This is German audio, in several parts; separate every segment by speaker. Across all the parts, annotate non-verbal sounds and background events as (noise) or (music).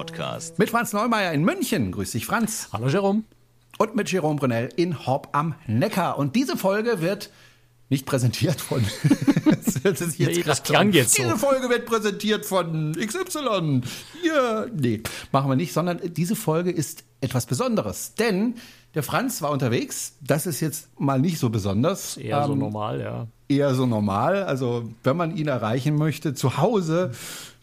Speaker 1: Kreuzfahrt-Podcast.
Speaker 2: Mit Franz Neumeier in München. Grüß dich, Franz.
Speaker 3: Hallo, Jerome.
Speaker 2: Und mit Jerome Brunel in Horb am Neckar. Und diese Folge wird nicht präsentiert von. (laughs)
Speaker 3: das, ist jetzt nee, das klang jetzt
Speaker 2: Diese Folge wird präsentiert von XY. Hier. Nee, machen wir nicht, sondern diese Folge ist etwas Besonderes. Denn der Franz war unterwegs. Das ist jetzt mal nicht so besonders.
Speaker 3: Eher ähm, so normal, ja.
Speaker 2: Eher so normal. Also, wenn man ihn erreichen möchte, zu Hause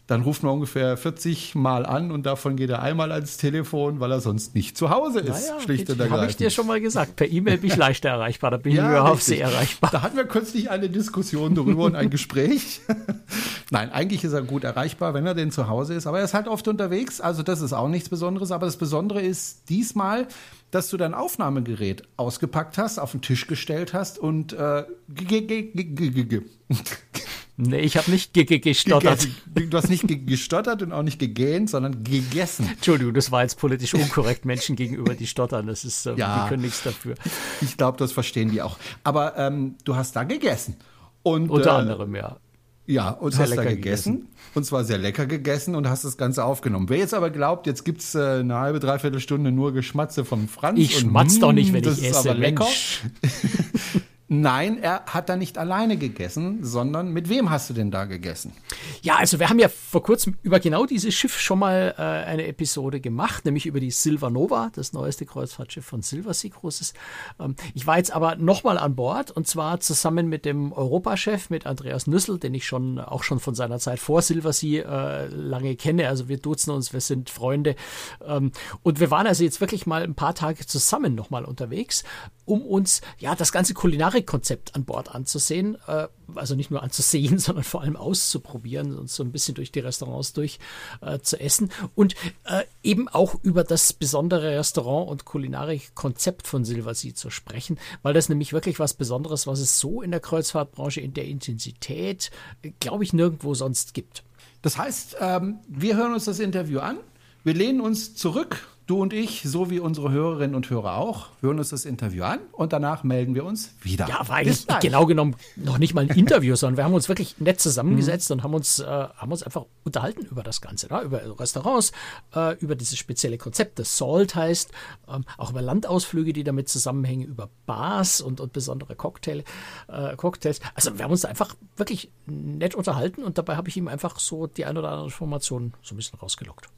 Speaker 2: dann ruft man ungefähr 40 Mal an und davon geht er einmal ans Telefon, weil er sonst nicht zu Hause ist.
Speaker 3: Naja, schlicht und Habe ich dir schon mal gesagt. Per E-Mail bin ich leichter erreichbar, da bin ja, ich überhaupt sehr erreichbar.
Speaker 2: Da hatten wir kürzlich eine Diskussion darüber und ein Gespräch. (laughs) Nein, eigentlich ist er gut erreichbar, wenn er denn zu Hause ist, aber er ist halt oft unterwegs, also das ist auch nichts Besonderes. Aber das Besondere ist diesmal, dass du dein Aufnahmegerät ausgepackt hast, auf den Tisch gestellt hast und äh,
Speaker 3: Nee, ich habe nicht gestottert.
Speaker 2: Du hast nicht gestottert und auch nicht gegähnt, sondern gegessen.
Speaker 3: Entschuldigung, das war jetzt politisch unkorrekt Menschen gegenüber, die stottern. Das ist, äh, ja, die können nichts dafür.
Speaker 2: Ich glaube, das verstehen die auch. Aber ähm, du hast da gegessen. Und,
Speaker 3: Unter äh, anderem, ja.
Speaker 2: Ja, und sehr hast da gegessen, gegessen, Und zwar sehr lecker gegessen und hast das Ganze aufgenommen. Wer jetzt aber glaubt, jetzt gibt's äh, eine halbe, dreiviertel Stunde nur Geschmatze von Franz.
Speaker 3: Ich schmatz doch nicht, wenn
Speaker 2: hm,
Speaker 3: ich esse. Ist aber lecker. (laughs)
Speaker 2: Nein, er hat da nicht alleine gegessen, sondern mit wem hast du denn da gegessen?
Speaker 3: Ja, also wir haben ja vor kurzem über genau dieses Schiff schon mal äh, eine Episode gemacht, nämlich über die Silver Nova, das neueste Kreuzfahrtschiff von Silversea Cruises. Ähm, ich war jetzt aber nochmal an Bord und zwar zusammen mit dem Europachef, mit Andreas Nüssel, den ich schon auch schon von seiner Zeit vor Silversea äh, lange kenne. Also wir duzen uns, wir sind Freunde. Ähm, und wir waren also jetzt wirklich mal ein paar Tage zusammen nochmal unterwegs, um uns ja das ganze Kulinarik Konzept an Bord anzusehen. Äh, also nicht nur anzusehen, (laughs) sondern vor allem auszuprobieren und so ein bisschen durch die Restaurants durch äh, zu essen. Und äh, eben auch über das besondere Restaurant- und Kulinarik-Konzept von Silversea zu sprechen, weil das nämlich wirklich was Besonderes, was es so in der Kreuzfahrtbranche in der Intensität, äh, glaube ich, nirgendwo sonst gibt.
Speaker 2: Das heißt, ähm, wir hören uns das Interview an, wir lehnen uns zurück Du und ich, so wie unsere Hörerinnen und Hörer auch, hören uns das Interview an und danach melden wir uns wieder.
Speaker 3: Ja, war eigentlich genau genommen noch nicht mal ein Interview, (laughs) sondern wir haben uns wirklich nett zusammengesetzt mhm. und haben uns, äh, haben uns einfach unterhalten über das Ganze, ne? über Restaurants, äh, über dieses spezielle Konzept, das Salt heißt, ähm, auch über Landausflüge, die damit zusammenhängen, über Bars und, und besondere Cocktail, äh, Cocktails. Also wir haben uns einfach wirklich nett unterhalten und dabei habe ich ihm einfach so die ein oder andere Information so ein bisschen rausgelockt.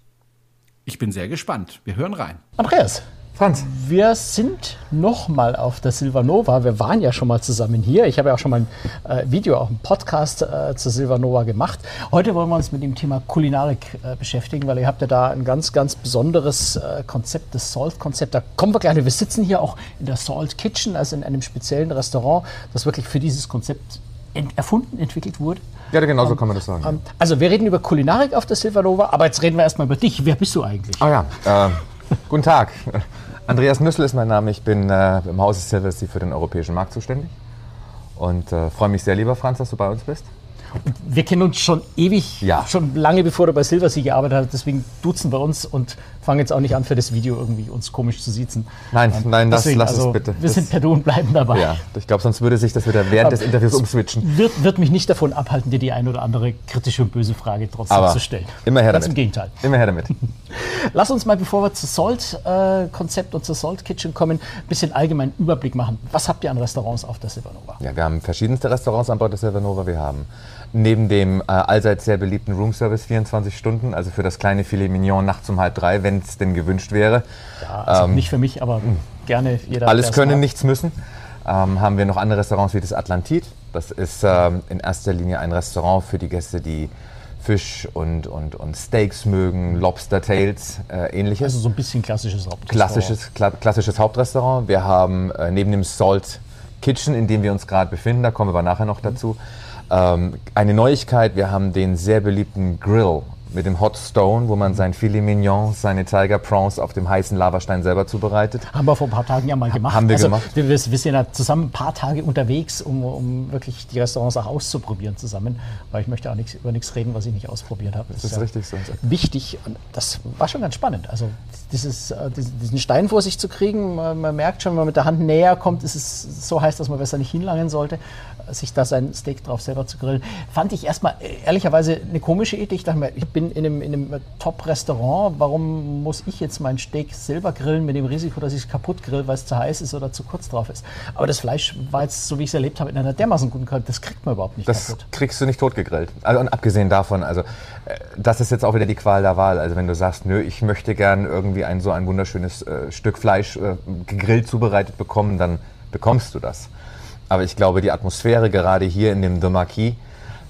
Speaker 2: Ich bin sehr gespannt. Wir hören rein.
Speaker 3: Andreas. Franz. Wir sind nochmal auf der Silvanova. Wir waren ja schon mal zusammen hier. Ich habe ja auch schon mal ein äh, Video, auch einen Podcast äh, zur Silvanova gemacht. Heute wollen wir uns mit dem Thema Kulinarik äh, beschäftigen, weil ihr habt ja da ein ganz, ganz besonderes äh, Konzept, das Salt-Konzept. Da kommen wir gleich. Wir sitzen hier auch in der Salt Kitchen, also in einem speziellen Restaurant, das wirklich für dieses Konzept ent erfunden, entwickelt wurde.
Speaker 4: Ja, genau so ähm, kann man das sagen. Ähm,
Speaker 3: also wir reden über Kulinarik auf der Silvanova, aber jetzt reden wir erstmal über dich. Wer bist du eigentlich?
Speaker 4: Ah ja, äh, guten Tag. Andreas Nüssel ist mein Name. Ich bin äh, im Hause Silversea für den europäischen Markt zuständig. Und äh, freue mich sehr, lieber Franz, dass du bei uns bist.
Speaker 3: Wir kennen uns schon ewig, ja. schon lange bevor du bei Silversea gearbeitet hast. Deswegen duzen wir uns und fangen jetzt auch nicht an, für das Video irgendwie uns komisch zu siezen.
Speaker 4: Nein, ähm, nein, das, lass also, es bitte.
Speaker 3: Wir sind per Du und bleiben dabei. Ja,
Speaker 4: ich glaube, sonst würde sich das wieder während des Interviews umswitchen.
Speaker 3: Wird, wird mich nicht davon abhalten, dir die ein oder andere kritische und böse Frage trotzdem
Speaker 4: Aber
Speaker 3: zu stellen.
Speaker 4: Immer her
Speaker 3: Ganz
Speaker 4: damit.
Speaker 3: im Gegenteil.
Speaker 4: Immer her damit. (laughs)
Speaker 3: Lass uns mal, bevor wir zu Salt-Konzept äh, und zur Salt Kitchen kommen, ein bisschen allgemeinen Überblick machen. Was habt ihr an Restaurants auf der Silvanova?
Speaker 4: Ja, wir haben verschiedenste Restaurants an Bord der Silvanova. Wir haben neben dem äh, allseits sehr beliebten Roomservice 24 Stunden, also für das kleine Filet Mignon nachts um halb drei, wenn es denn gewünscht wäre.
Speaker 3: Ja, also ähm, nicht für mich, aber gerne
Speaker 4: jeder. Alles können, mag. nichts müssen. Ähm, haben wir noch andere Restaurants wie das Atlantit. Das ist ähm, in erster Linie ein Restaurant für die Gäste, die Fisch und, und, und Steaks mögen, Lobster Tails, äh, ähnliches.
Speaker 3: Also so ein bisschen klassisches Hauptrestaurant.
Speaker 4: Klassisches, kla klassisches Hauptrestaurant. Wir haben äh, neben dem Salt Kitchen, in dem wir uns gerade befinden, da kommen wir aber nachher noch dazu, ähm, eine Neuigkeit, wir haben den sehr beliebten Grill mit dem Hot Stone, wo man sein Filet Mignon, seine Tiger Prawns auf dem heißen Lavastein selber zubereitet.
Speaker 3: Haben wir vor ein paar Tagen ja mal gemacht.
Speaker 4: Haben wir also, gemacht.
Speaker 3: Wir, wir sind ja zusammen ein paar Tage unterwegs, um, um wirklich die Restaurants auch auszuprobieren zusammen, weil ich möchte auch nichts, über nichts reden, was ich nicht ausprobiert habe.
Speaker 4: Das, das ist ja richtig so.
Speaker 3: Wichtig und das war schon ganz spannend. Also dieses, äh, diesen Stein vor sich zu kriegen, man, man merkt schon, wenn man mit der Hand näher kommt, ist es so heiß, dass man besser nicht hinlangen sollte. Sich da sein Steak drauf selber zu grillen. Fand ich erstmal äh, ehrlicherweise eine komische Idee. Ich dachte mir, ich bin in einem, in einem Top-Restaurant, warum muss ich jetzt mein Steak selber grillen mit dem Risiko, dass ich es kaputt grill, weil es zu heiß ist oder zu kurz drauf ist. Aber das Fleisch war jetzt, so wie ich es erlebt habe, in einer dermaßen guten Qualität, das kriegt man überhaupt nicht
Speaker 4: Das
Speaker 3: kaputt.
Speaker 4: kriegst du nicht totgegrillt. Also, und abgesehen davon, also äh, das ist jetzt auch wieder die Qual der Wahl. Also wenn du sagst, nö, ich möchte gern irgendwie ein so ein wunderschönes äh, Stück Fleisch äh, gegrillt zubereitet bekommen, dann bekommst du das. Aber ich glaube, die Atmosphäre gerade hier in dem The Marquis,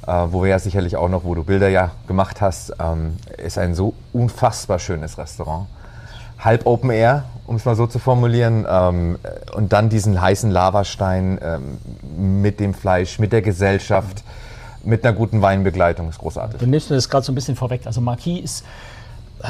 Speaker 4: äh, wo wir ja sicherlich auch noch, wo du Bilder ja gemacht hast, ähm, ist ein so unfassbar schönes Restaurant. Halb Open Air, um es mal so zu formulieren, ähm, und dann diesen heißen Lavastein ähm, mit dem Fleisch, mit der Gesellschaft, mit einer guten Weinbegleitung, ist großartig.
Speaker 3: Du nimmst mir das gerade so ein bisschen vorweg. Also Marquis ist, äh,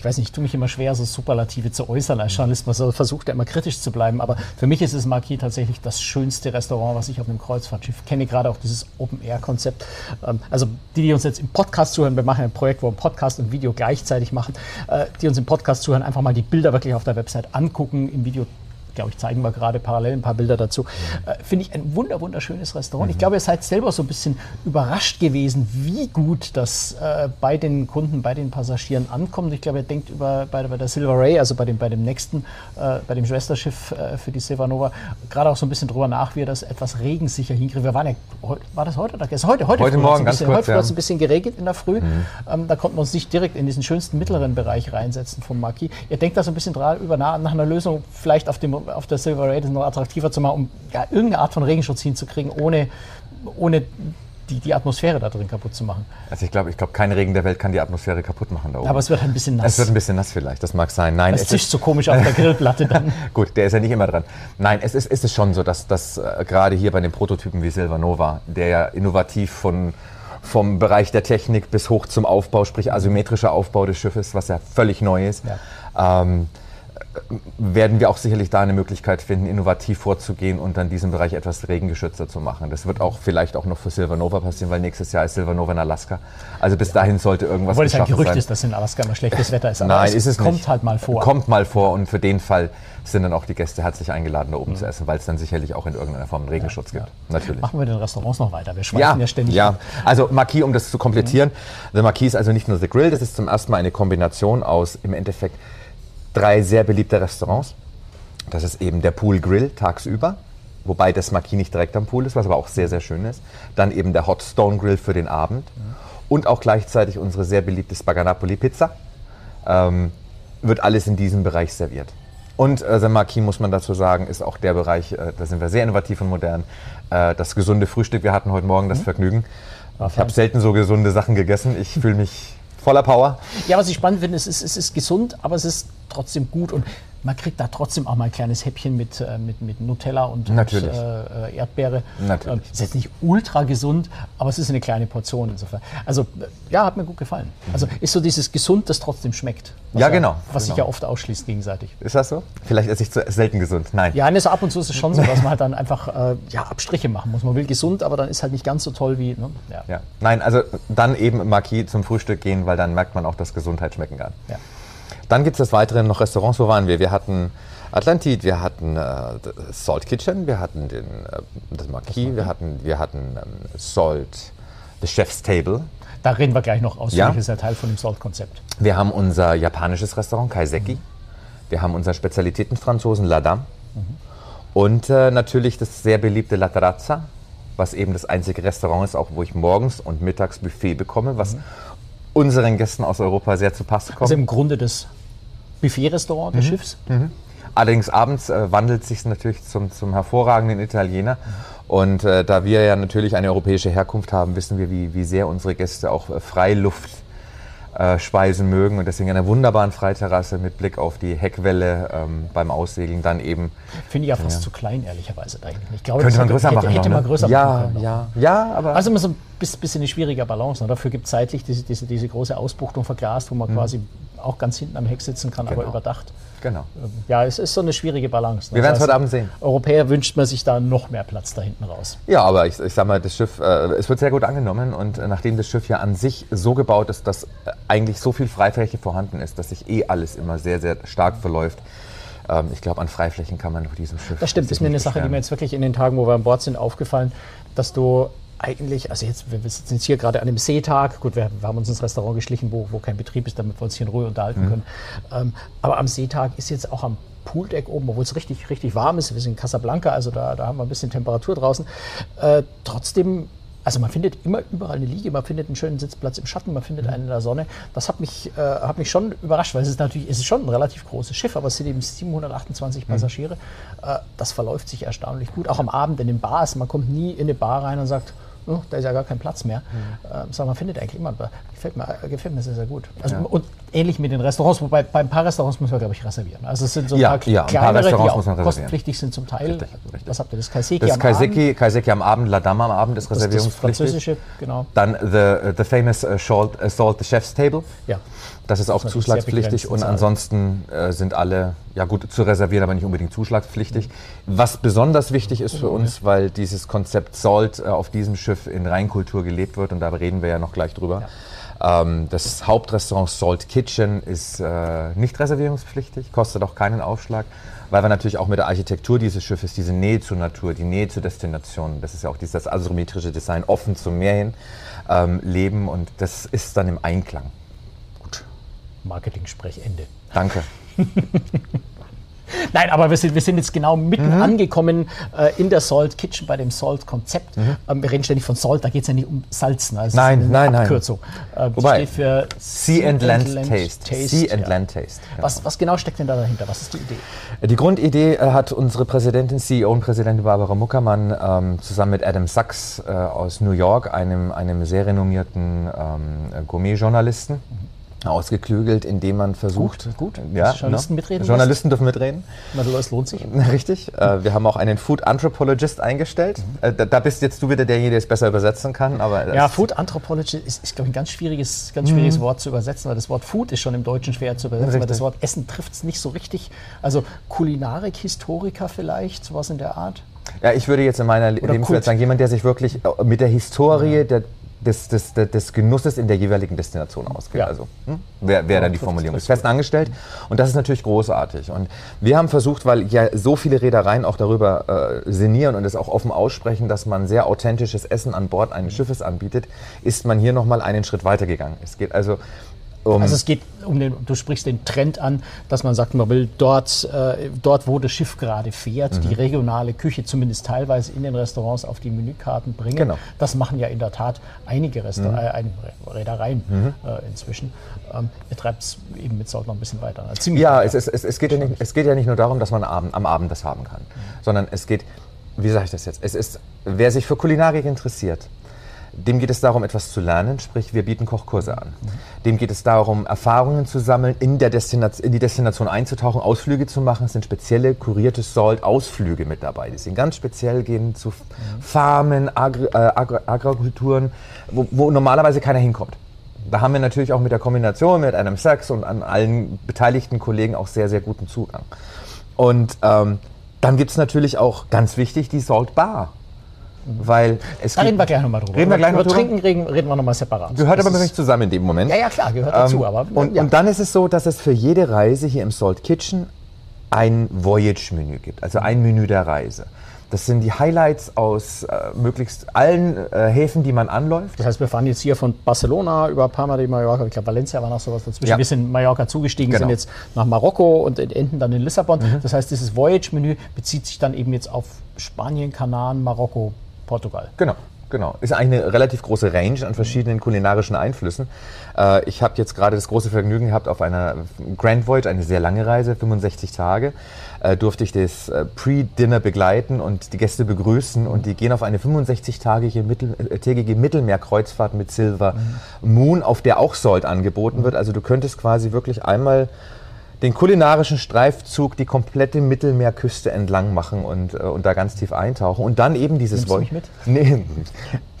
Speaker 3: ich weiß nicht, ich tue mich immer schwer, so Superlative zu äußern als Journalist. Man so versucht ja immer kritisch zu bleiben. Aber für mich ist das Marquis tatsächlich das schönste Restaurant, was ich auf einem Kreuzfahrtschiff kenne. Gerade auch dieses Open-Air-Konzept. Ähm, also die, die uns jetzt im Podcast zuhören, wir machen ein Projekt, wo wir Podcast und Video gleichzeitig machen. Äh, die uns im Podcast zuhören, einfach mal die Bilder wirklich auf der Website angucken, im Video glaube ich, zeigen wir gerade parallel ein paar Bilder dazu. Äh, Finde ich ein wunder, wunderschönes Restaurant. Ich glaube, ihr seid selber so ein bisschen überrascht gewesen, wie gut das äh, bei den Kunden, bei den Passagieren ankommt. Ich glaube, ihr denkt über, bei, bei der Silver Ray, also bei dem, bei dem nächsten, äh, bei dem Schwesterschiff äh, für die Silvanova, gerade auch so ein bisschen drüber nach, wie ihr das etwas regensicher hinkriegt. Wir waren ja, war das heute oder gestern? Heute, heute,
Speaker 4: Heute Morgen, ganz
Speaker 3: bisschen,
Speaker 4: kurz,
Speaker 3: heute
Speaker 4: ja.
Speaker 3: ein bisschen geregnet in der Früh. Ähm, da konnten wir uns nicht direkt in diesen schönsten mittleren Bereich reinsetzen vom Marquis. Ihr denkt da so ein bisschen dra- über nach, nach einer Lösung, vielleicht auf, dem, auf der Silver das noch attraktiver zu machen, um ja, irgendeine Art von Regenschutz hinzukriegen, ohne, ohne die, die Atmosphäre da drin kaputt zu machen.
Speaker 4: Also ich glaube, ich glaube, kein Regen der Welt kann die Atmosphäre kaputt machen da oben.
Speaker 3: Aber es wird ein bisschen nass.
Speaker 4: es wird ein bisschen nass vielleicht, das mag sein. Nein,
Speaker 3: es
Speaker 4: es
Speaker 3: zischt
Speaker 4: ist,
Speaker 3: so komisch auf der Grillplatte dann. (laughs)
Speaker 4: gut, der ist ja nicht immer dran. Nein, es ist, es ist schon so, dass, dass äh, gerade hier bei den Prototypen wie Silvanova, der ja innovativ von, vom Bereich der Technik bis hoch zum Aufbau, sprich asymmetrischer Aufbau des Schiffes, was ja völlig neu ist, ähm, werden wir auch sicherlich da eine Möglichkeit finden, innovativ vorzugehen und dann diesen Bereich etwas regengeschützter zu machen. Das wird auch vielleicht auch noch für Silvanova passieren, weil nächstes Jahr ist Silvanova in Alaska. Also bis dahin sollte irgendwas
Speaker 3: Obwohl es ein
Speaker 4: geschaffen
Speaker 3: Gerücht
Speaker 4: sein.
Speaker 3: ist, dass in Alaska immer schlechtes Wetter ist. Aber
Speaker 4: Nein,
Speaker 3: es
Speaker 4: ist es
Speaker 3: kommt
Speaker 4: nicht.
Speaker 3: halt mal vor.
Speaker 4: Kommt mal vor und für den Fall sind dann auch die Gäste herzlich eingeladen, da oben zu essen, weil es dann sicherlich auch in irgendeiner Form einen Regenschutz gibt. Natürlich.
Speaker 3: Machen wir den Restaurants noch weiter. Wir schweifen
Speaker 4: Ja,
Speaker 3: ja, ständig.
Speaker 4: ja.
Speaker 3: ab.
Speaker 4: Also Marquis, um das zu komplettieren. The Marquis ist also nicht nur The Grill, das ist zum ersten Mal eine Kombination aus im Endeffekt drei sehr beliebte Restaurants. Das ist eben der Pool Grill tagsüber, wobei das Marquis nicht direkt am Pool ist, was aber auch sehr, sehr schön ist. Dann eben der Hot Stone Grill für den Abend und auch gleichzeitig unsere sehr beliebte Spaganapoli Pizza. Ähm, wird alles in diesem Bereich serviert. Und äh, San Marquis, muss man dazu sagen, ist auch der Bereich, äh, da sind wir sehr innovativ und modern. Äh, das gesunde Frühstück, wir hatten heute Morgen das Vergnügen. Ich habe selten so gesunde Sachen gegessen. Ich fühle mich voller Power.
Speaker 3: Ja, was ich spannend finde, es ist, es ist gesund, aber es ist trotzdem gut und man kriegt da trotzdem auch mal ein kleines Häppchen mit, äh, mit, mit Nutella und, und
Speaker 4: Natürlich.
Speaker 3: äh, Erdbeere.
Speaker 4: Natürlich.
Speaker 3: Ähm, ist jetzt nicht ultra gesund, aber es ist eine kleine Portion insofern. Also äh, ja, hat mir gut gefallen. Also ist so dieses gesund, das trotzdem schmeckt.
Speaker 4: Ja, genau,
Speaker 3: Was sich
Speaker 4: genau.
Speaker 3: ja oft ausschließt gegenseitig.
Speaker 4: Ist das so? Vielleicht esse ich zu selten gesund. Nein.
Speaker 3: Ja, ne, so ab und zu ist es schon so, dass man halt dann einfach äh, ja, Abstriche machen muss. Man will gesund, aber dann ist halt nicht ganz so toll wie. Ne? Ja.
Speaker 4: Ja. Nein, also dann eben Marquis zum Frühstück gehen, weil dann merkt man auch, dass Gesundheit schmecken kann.
Speaker 3: Ja.
Speaker 4: Dann gibt es des Weiteren noch Restaurants. Wo waren wir? Wir hatten Atlantit, wir hatten äh, Salt Kitchen, wir hatten den, äh, das Marquis, wir hatten, wir hatten ähm, Salt, The Chef's Table.
Speaker 3: Da reden wir gleich noch ausführlich,
Speaker 4: Ja.
Speaker 3: ist ja Teil von dem Salt-Konzept.
Speaker 4: Wir haben unser japanisches Restaurant Kaiseki. Wir haben unser Spezialitätenfranzosen La Dame. Und äh, natürlich das sehr beliebte La Terrazza, was eben das einzige Restaurant ist, auch wo ich morgens und mittags Buffet bekomme, was unseren Gästen aus Europa sehr zu Pass kommt.
Speaker 3: Also im Grunde das Buffet-Restaurant des Schiffs.
Speaker 4: Allerdings abends äh, wandelt sich natürlich zum, zum hervorragenden Italiener. Und äh, da wir ja natürlich eine europäische Herkunft haben, wissen wir, wie, wie sehr unsere Gäste auch äh, Freiluft äh, speisen mögen. Und deswegen einer wunderbaren Freiterrasse mit Blick auf die Heckwelle ähm, beim Aussegeln dann eben.
Speaker 3: Finde ich ja fast zu klein, ehrlicherweise. Ich glaube,
Speaker 4: Könnte man größer
Speaker 3: hätte,
Speaker 4: machen.
Speaker 3: Hätte
Speaker 4: noch,
Speaker 3: man
Speaker 4: ne?
Speaker 3: größer
Speaker 4: ja,
Speaker 3: machen können. noch.
Speaker 4: ja, ja, aber.
Speaker 3: Also immer so ein bis- bisschen eine schwierige Balance. Ne? Dafür gibt es zeitlich diese, diese, diese große Ausbuchtung verglast, wo man quasi auch ganz hinten am Heck sitzen kann, aber.
Speaker 4: Genau.
Speaker 3: überdacht.
Speaker 4: genau.
Speaker 3: Ja, es ist so eine schwierige Balance. ne?
Speaker 4: Wir werden es
Speaker 3: Das
Speaker 4: heute Abend sehen.
Speaker 3: Europäer wünscht man sich da noch mehr Platz da hinten raus.
Speaker 4: Ja, aber ich, ich sag mal, das Schiff, äh, es wird sehr gut angenommen und äh, nachdem das Schiff ja an sich so gebaut ist, dass äh, eigentlich so viel Freifläche vorhanden ist, dass sich eh alles immer sehr, sehr stark verläuft, ähm, ich glaube, an Freiflächen kann man auf diesem Schiff.
Speaker 3: Das stimmt,
Speaker 4: sich
Speaker 3: ist mir eine Sache, die mir jetzt wirklich in den Tagen, wo wir an Bord sind, aufgefallen, dass du eigentlich, also jetzt, wir sitzen jetzt hier gerade an einem Seetag, gut, wir, wir haben uns ins Restaurant geschlichen, wo, wo kein Betrieb ist, damit wir uns hier in Ruhe unterhalten können. Ähm, aber am Seetag ist jetzt auch am Pooldeck oben, obwohl es richtig, richtig warm ist, wir sind in Casablanca, also da, da haben wir ein bisschen Temperatur draußen. Äh, trotzdem also man findet immer überall eine Liege, man findet einen schönen Sitzplatz im Schatten, man findet einen in der Sonne. Das hat mich, äh, hat mich schon überrascht, weil es ist natürlich, es ist schon ein relativ großes Schiff, aber es sind eben 728 Passagiere. Äh, das verläuft sich erstaunlich gut. Auch am Abend in den Bars, man kommt nie in eine Bar rein und sagt, oh, da ist ja gar kein Platz mehr. Äh, sondern man findet eigentlich immer, gefällt mir, äh, gefällt mir sehr, sehr gut. Also, Und ähnlich mit den Restaurants, wobei bei ein paar Restaurants muss man, glaube ich, reservieren. Also es sind so ein
Speaker 4: Ja,
Speaker 3: paar
Speaker 4: ja, ein paar
Speaker 3: kleinere,
Speaker 4: Restaurants
Speaker 3: die
Speaker 4: muss man reservieren.
Speaker 3: kostenpflichtig sind zum Teil.
Speaker 4: Richtig, richtig.
Speaker 3: Was habt ihr? Das Kaiseki
Speaker 4: Das
Speaker 3: am Abend?
Speaker 4: Kaiseki, Kaiseki am Abend, La Dame am Abend ist
Speaker 3: Das, das
Speaker 4: reservierungspflichtig.
Speaker 3: französische, genau.
Speaker 4: Dann the, the famous uh, Salt, uh, Salt the Chef's Table.
Speaker 3: Ja.
Speaker 4: Das ist auch
Speaker 3: Das ist
Speaker 4: zuschlagspflichtig und
Speaker 3: bezahlt.
Speaker 4: ansonsten äh, sind alle, ja gut, zu reservieren, aber nicht unbedingt zuschlagspflichtig. Was besonders wichtig ist für uns, weil dieses Konzept Salt äh, auf diesem Schiff in Reinkultur gelebt wird und da reden wir ja noch gleich drüber. Ähm, das Hauptrestaurant Salt Kitchen ist äh, nicht reservierungspflichtig, kostet auch keinen Aufschlag, weil wir natürlich auch mit der Architektur dieses Schiffes, diese Nähe zur Natur, die Nähe zur Destination, das ist ja auch dieses asymmetrische Design, offen zum Meer hin, ähm, leben und das ist dann im Einklang.
Speaker 3: Marketing-Sprech Ende.
Speaker 4: Danke. (laughs)
Speaker 3: Nein, aber wir sind, wir sind jetzt genau mitten
Speaker 4: Mhm.
Speaker 3: angekommen äh, in der Salt Kitchen bei dem Salt-Konzept. Ähm, wir reden ständig von Salt, da geht es ja nicht um Salzen. Also
Speaker 4: Mhm. Nein, nein,
Speaker 3: eine
Speaker 4: nein.
Speaker 3: Abkürzung. Äh,
Speaker 4: Wobei,
Speaker 3: steht für
Speaker 4: Sea and Land Taste. Sea and
Speaker 3: ja.
Speaker 4: Land Taste. genau.
Speaker 3: Was, was genau steckt denn da dahinter? Was ist die Idee?
Speaker 4: Die Grundidee äh, hat unsere Präsidentin, CEO und Präsidentin Barbara Muckermann ähm, zusammen mit Adam Sachs äh, aus New York, einem, einem sehr renommierten ähm, Gourmet-Journalisten, ausgeklügelt, indem man versucht.
Speaker 3: Gut, gut.
Speaker 4: Ja,
Speaker 3: Journalisten
Speaker 4: ne?
Speaker 3: mitreden
Speaker 4: Journalisten dürfen mitreden.
Speaker 3: Na, du, es lohnt sich. (laughs)
Speaker 4: Richtig. Äh, wir haben auch einen Food Anthropologist eingestellt. Äh, da, da bist jetzt du wieder derjenige, der es besser übersetzen kann. Aber das-
Speaker 3: Ja, Food Anthropology ist, ist glaube ich, ein ganz schwieriges, ganz schwieriges Wort zu übersetzen, weil das Wort Food ist schon im Deutschen schwer zu übersetzen, weil
Speaker 4: Richtig.
Speaker 3: das Wort Essen trifft es nicht so richtig. Also Kulinarik, Historiker vielleicht, sowas in der Art.
Speaker 4: Ja, ich würde jetzt in meiner Lebenswelt
Speaker 3: Kult.
Speaker 4: sagen, jemand, der sich wirklich äh, mit der Historie der, des, des, des, Genusses in der jeweiligen Destination auskennt.
Speaker 3: Ja.
Speaker 4: Also, hm? wer, wer dann die
Speaker 3: trifft's,
Speaker 4: Formulierung ist. Fest angestellt. Und das ist natürlich großartig. Und wir haben versucht, weil ja so viele Reedereien auch darüber äh, sinnieren und es auch offen aussprechen, dass man sehr authentisches Essen an Bord eines Schiffes anbietet, ist man hier nochmal einen Schritt weiter gegangen. Es geht also um.
Speaker 3: Also es geht um den, du sprichst den Trend an, dass man sagt, man will dort, äh, dort wo das Schiff gerade fährt,
Speaker 4: Mhm.
Speaker 3: die regionale Küche zumindest teilweise in den Restaurants auf die Menükarten bringen.
Speaker 4: Genau.
Speaker 3: Das machen ja in der Tat einige Resta
Speaker 4: Mhm.
Speaker 3: äh, Reedereien äh, inzwischen. Ähm, ihr treibt es eben mit Salt noch ein bisschen weiter. Also ziemlich
Speaker 4: Ja, es, es, es, geht ja nicht, es geht ja nicht nur darum, dass man am Abend, am Abend das haben kann, sondern es geht, wie sage ich das jetzt? Es ist, wer sich für Kulinarik interessiert, dem geht es darum, etwas zu lernen, sprich, wir bieten Kochkurse an. Dem geht es darum, Erfahrungen zu sammeln, in, der Destination, in die Destination einzutauchen, Ausflüge zu machen. Es sind spezielle kurierte Salt-Ausflüge mit dabei. Die sind ganz speziell gehen zu Farmen, Agri äh, Agri Agrikulturen, wo, wo normalerweise keiner hinkommt. Da haben wir natürlich auch mit der Kombination mit einem Sachs und an allen beteiligten Kollegen auch sehr, sehr guten Zugang. Und ähm, dann gibt es natürlich auch, ganz wichtig, die Salt Bar. Weil es
Speaker 3: Da reden wir gleich nochmal drüber.
Speaker 4: Reden wir gleich noch
Speaker 3: Über
Speaker 4: drüber?
Speaker 3: Trinken reden, reden wir nochmal separat.
Speaker 4: Gehört
Speaker 3: Das
Speaker 4: aber
Speaker 3: ist-
Speaker 4: nicht zusammen in dem Moment.
Speaker 3: Ja, ja, klar, gehört dazu.
Speaker 4: Ähm,
Speaker 3: aber,
Speaker 4: und,
Speaker 3: ja.
Speaker 4: und dann ist es so, dass es für jede Reise hier im Salt Kitchen ein Voyage-Menü gibt, also ein Menü der Reise. Das sind die Highlights aus äh, möglichst allen äh, Häfen, die man anläuft.
Speaker 3: Das heißt, wir fahren jetzt hier von Barcelona über Palma de Mallorca, ich glaube Valencia war noch sowas dazwischen.
Speaker 4: Ja.
Speaker 3: Wir sind in Mallorca zugestiegen,
Speaker 4: Genau. Mhm.
Speaker 3: sind jetzt nach Marokko und enden dann in Lissabon. Das heißt, dieses Voyage-Menü bezieht sich dann eben jetzt auf Spanien, Kanaren, Marokko, Portugal.
Speaker 4: Genau, genau. Ist eigentlich eine relativ große Range an verschiedenen kulinarischen Einflüssen. Äh, ich habe jetzt gerade das große Vergnügen gehabt, auf einer Grand Voyage, eine sehr lange Reise, 65 Tage, äh, durfte ich das äh, Pre-Dinner begleiten und die Gäste begrüßen und die gehen auf eine 65-tägige Mittel, Mittelmeerkreuzfahrt mit Silver Moon, auf der auch Salt angeboten wird. Also du könntest quasi wirklich einmal den kulinarischen Streifzug die komplette Mittelmeerküste entlang machen und, äh, und da ganz tief eintauchen. Und dann eben dieses
Speaker 3: Nimmst du
Speaker 4: Voy-
Speaker 3: mich mit?
Speaker 4: Nee,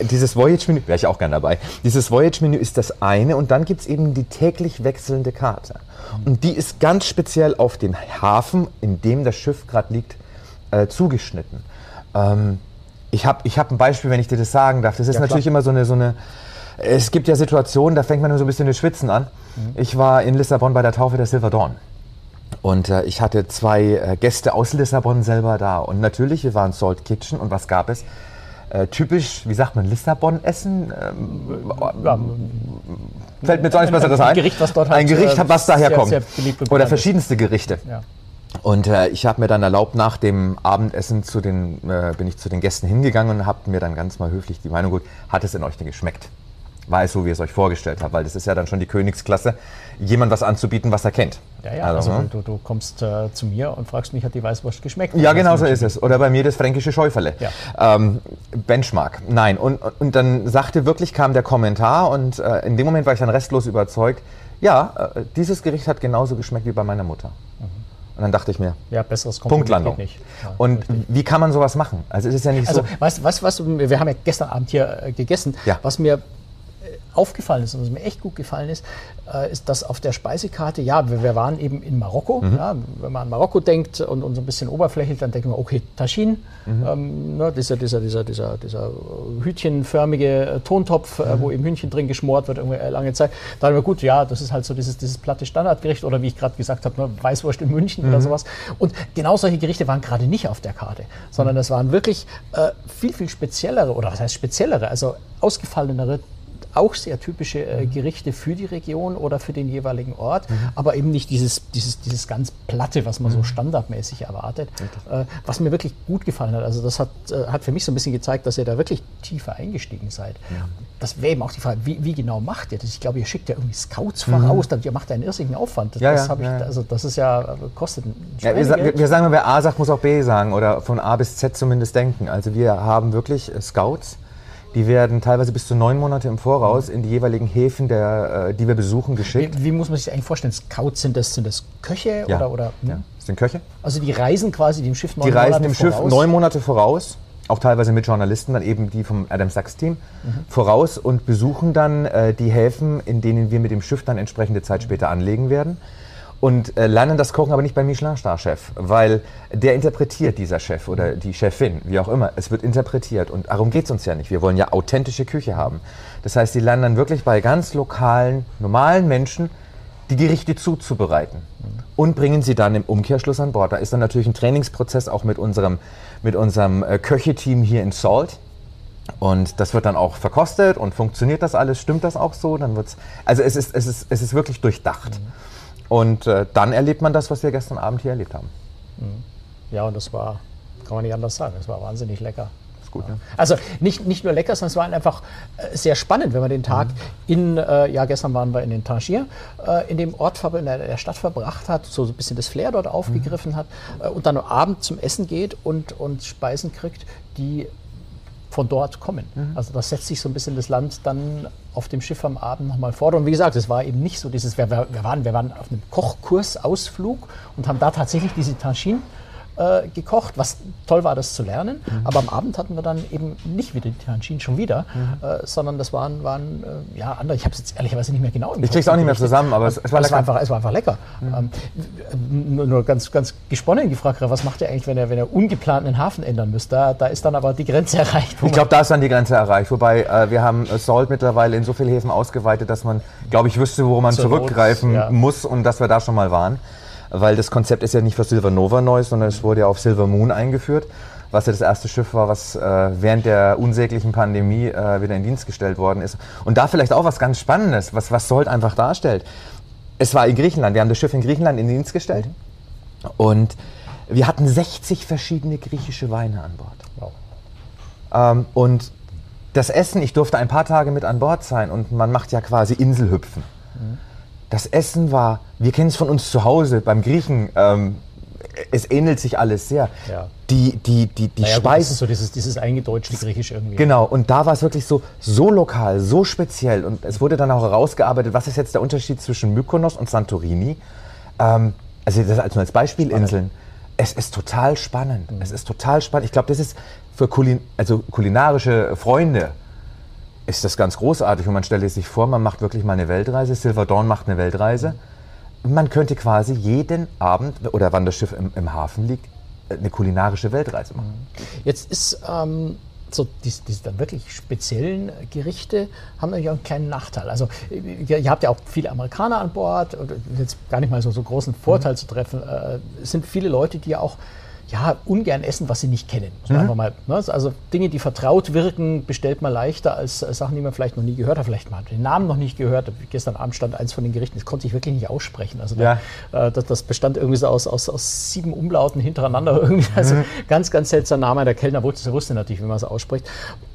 Speaker 4: (laughs) dieses Voyage-Menü, wäre ich auch gern dabei. Dieses Voyage-Menü ist das eine und dann gibt es eben die täglich wechselnde Karte. Und die ist ganz speziell auf den Hafen, in dem das Schiff gerade liegt, äh, zugeschnitten. Ähm, ich habe ich hab ein Beispiel, wenn ich dir das sagen darf. Das ist
Speaker 3: Ja, klar.
Speaker 4: natürlich immer so eine, so eine. Es gibt ja Situationen, da fängt man nur so ein bisschen das Schwitzen an. Ich war in Lissabon bei der Taufe der Silver Dawn. Und äh, ich hatte zwei äh, Gäste aus Lissabon selber da. Und natürlich, wir waren Salt Kitchen. Und was gab es? Äh, typisch, wie sagt man, Lissabon-Essen? Ähm,
Speaker 3: Ja,
Speaker 4: fällt mir jetzt auch nichts Besseres
Speaker 3: ein
Speaker 4: ein.
Speaker 3: Gericht, was dort
Speaker 4: Ein
Speaker 3: halt,
Speaker 4: Gericht,
Speaker 3: äh,
Speaker 4: was
Speaker 3: beliebt und
Speaker 4: Oder verschiedenste Gerichte.
Speaker 3: ja.
Speaker 4: Und äh, ich habe mir dann erlaubt, nach dem Abendessen zu den, äh, bin ich zu den Gästen hingegangen und habe mir dann ganz mal höflich die Meinung gut, hat es denn euch denn geschmeckt? War es so, wie ihr es euch vorgestellt habt? Weil das ist ja dann schon die Königsklasse, jemand was anzubieten, was er kennt.
Speaker 3: Ja, ja, also,
Speaker 4: ne?
Speaker 3: du, du kommst äh, zu mir und fragst mich, hat die Weißwurst geschmeckt?
Speaker 4: Ja, genau so ist es. Oder bei mir das fränkische Schäuferle.
Speaker 3: Ja.
Speaker 4: Ähm, Benchmark. Nein. Und, und dann sagte wirklich, kam der Kommentar und äh, in dem Moment war ich dann restlos überzeugt, ja, äh, dieses Gericht hat genauso geschmeckt wie bei meiner Mutter. Und dann dachte ich mir,
Speaker 3: Ja, besseres
Speaker 4: Punktlandung.
Speaker 3: nicht. Ja,
Speaker 4: und wie kann man sowas machen? Also es ist ja nicht
Speaker 3: Also,
Speaker 4: so.
Speaker 3: weißt du, was, wir haben ja gestern Abend hier äh, gegessen.
Speaker 4: Ja.
Speaker 3: Was mir aufgefallen ist und was mir echt gut gefallen ist, äh, ist, dass auf der Speisekarte, ja, wir, wir waren eben in Marokko.
Speaker 4: Mhm.
Speaker 3: Ja, wenn man an Marokko denkt und, und so ein bisschen oberflächlich, dann denkt man, okay, Taschin,
Speaker 4: Mhm.
Speaker 3: ähm, ne, dieser, dieser, dieser, dieser, dieser hütchenförmige äh, Tontopf, äh,
Speaker 4: Mhm.
Speaker 3: wo eben Hühnchen drin geschmort wird, irgendwie äh, lange Zeit. Da haben wir gut, ja, das ist halt so dieses, dieses platte Standardgericht oder wie ich gerade gesagt habe, ne, Weißwurst in München
Speaker 4: Mhm.
Speaker 3: oder sowas. Und genau solche Gerichte waren gerade nicht auf der Karte, sondern
Speaker 4: Mhm.
Speaker 3: es waren wirklich äh, viel, viel speziellere oder was heißt speziellere, also ausgefallenere auch sehr typische äh,
Speaker 4: Mhm.
Speaker 3: Gerichte für die Region oder für den jeweiligen Ort, aber eben nicht dieses, dieses, dieses ganz Platte, was
Speaker 4: Mhm.
Speaker 3: man so standardmäßig erwartet, äh, was mir wirklich gut gefallen hat. Also das hat, äh, hat für mich so ein bisschen gezeigt, dass ihr da wirklich tiefer eingestiegen seid. Das wäre eben auch die Frage, wie, wie genau macht ihr das? Ich glaube, ihr schickt ja irgendwie Scouts voraus, dann, ihr macht einen irrsinnigen Aufwand. Das,
Speaker 4: Mhm. Ja,
Speaker 3: das
Speaker 4: ja,
Speaker 3: ich,
Speaker 4: ja, ja.
Speaker 3: Also das ist ja, äh, kostet ein
Speaker 4: Ja, wir, wir, wir sagen mal, wer A sagt, muss auch B sagen oder von A bis Z zumindest denken. Also wir haben wirklich äh, Scouts, die werden teilweise bis zu neun Monate im Voraus in die jeweiligen Häfen, der, äh, die wir besuchen, geschickt.
Speaker 3: Wie, wie muss man sich das eigentlich vorstellen? Scouts sind das, sind das Köche
Speaker 4: Ja.
Speaker 3: oder, oder hm?
Speaker 4: Ja. Das sind Köche.
Speaker 3: also die reisen quasi dem Schiff neun
Speaker 4: Die reisen
Speaker 3: Monate
Speaker 4: dem Schiff
Speaker 3: voraus?
Speaker 4: neun Monate voraus, auch teilweise mit Journalisten, dann eben die vom Adam Sachs Team, voraus und besuchen dann äh, die Häfen, in denen wir mit dem Schiff dann entsprechende Zeit später anlegen werden. Und äh, lernen das Kochen aber nicht beim Michelin-Star-Chef, weil der interpretiert, dieser Chef oder die Chefin, wie auch immer. Es wird interpretiert und darum geht es uns ja nicht. Wir wollen ja authentische Küche haben. Das heißt, die lernen dann wirklich bei ganz lokalen, normalen Menschen die Gerichte zuzubereiten und bringen sie dann im Umkehrschluss an Bord. Da ist dann natürlich ein Trainingsprozess auch mit unserem, mit unserem äh, Köche-Team hier in Salt. Und das wird dann auch verkostet und funktioniert das alles, stimmt das auch so? Dann wird's, also es ist, es, ist, es ist wirklich durchdacht. Und äh, dann erlebt man das, was wir gestern Abend hier erlebt haben.
Speaker 3: Ja, und das war, kann man nicht anders sagen, das war wahnsinnig lecker.
Speaker 4: Ist gut, ne?
Speaker 3: Also nicht, nicht nur lecker, sondern es war einfach äh, sehr spannend, wenn man den Tag in, äh, ja gestern waren wir in den Tangier, äh, in dem Ort, in der, der Stadt verbracht hat, so ein bisschen das Flair dort aufgegriffen hat äh, und dann am Abend zum Essen geht und, und Speisen kriegt, die von dort kommen. Also das setzt sich so ein bisschen das Land dann auf dem Schiff am Abend nochmal vor. Und wie gesagt, es war eben nicht so dieses, wir, wir, waren, wir waren auf einem Kochkursausflug und haben da tatsächlich diese Tagine äh, gekocht, was toll war, das zu lernen. Aber am Abend hatten wir dann eben nicht wieder die Tagine schon wieder, äh, sondern das waren, waren äh, ja andere. Ich habe es jetzt ehrlicherweise nicht mehr genau
Speaker 4: Ich krieg's auch nicht mehr zusammen, aber es, es war
Speaker 3: es war einfach, es war einfach lecker. Ähm, nur, nur ganz, ganz gesponnen gefragt, was macht ihr eigentlich, wenn ihr, wenn ihr ungeplant einen Hafen ändern müsst? Da, da ist dann aber die Grenze (laughs) erreicht.
Speaker 4: Ich glaube, da ist dann die Grenze erreicht. Wobei äh, wir haben äh, Salt mittlerweile in so vielen Häfen ausgeweitet, dass man, glaube ich, wüsste, wo man
Speaker 3: Zur Not,
Speaker 4: zurückgreifen
Speaker 3: ja.
Speaker 4: muss und dass wir da schon mal waren. Weil das Konzept ist ja nicht für Silver Nova neu, sondern es wurde ja auf Silver Moon eingeführt, was ja das erste Schiff war, was äh, während der unsäglichen Pandemie äh, wieder in Dienst gestellt worden ist. Und da vielleicht auch was ganz Spannendes, was, was Salt einfach darstellt. Es war in Griechenland, wir haben das Schiff in Griechenland in Dienst gestellt und wir hatten 60 verschiedene griechische Weine an Bord.
Speaker 3: Wow.
Speaker 4: Ähm, und das Essen, ich durfte ein paar Tage mit an Bord sein und man macht ja quasi Inselhüpfen. Das Essen war, wir kennen es von uns zu Hause, beim Griechen, ähm, es ähnelt sich alles sehr.
Speaker 3: Ja.
Speaker 4: Die, die, die, die
Speaker 3: Naja,
Speaker 4: Speisen.
Speaker 3: ist so dieses, dieses eingedeutschte Griechisch irgendwie.
Speaker 4: Genau, und da war es wirklich so, so lokal, so speziell. Und es wurde dann auch herausgearbeitet, was ist jetzt der Unterschied zwischen Mykonos und Santorini. Ähm, also das als nur als Beispielinseln. Es ist total spannend. Es ist total spannend. Ich glaube, das ist für Kulin also kulinarische Freunde ist das ganz großartig. Und man stellt sich vor, man macht wirklich mal eine Weltreise. Silver Dawn macht eine Weltreise. Man könnte quasi jeden Abend, oder wann das Schiff im, im Hafen liegt, eine kulinarische Weltreise machen.
Speaker 3: Jetzt ist ähm, so diese, diese dann wirklich speziellen Gerichte haben natürlich auch einen kleinen Nachteil. Also ihr, ihr habt ja auch viele Amerikaner an Bord, jetzt gar nicht mal so, so großen Vorteil mhm. zu treffen. Äh, es sind viele Leute, die ja auch ja, ungern essen, was sie nicht kennen. Muss man mhm. mal, ne? Also Dinge, die vertraut wirken, bestellt man leichter als äh, Sachen, die man vielleicht noch nie gehört hat. Vielleicht mal den Namen noch nicht gehört. Gestern Abend stand eins von den Gerichten, das konnte ich wirklich nicht aussprechen. Also ja. da, äh, das, das, bestand irgendwie so aus, aus, aus sieben Umlauten hintereinander. (laughs) Irgendwie. Also mhm. ganz, ganz seltsamer Name. Der Kellner wusste, wusste natürlich, wie man es ausspricht.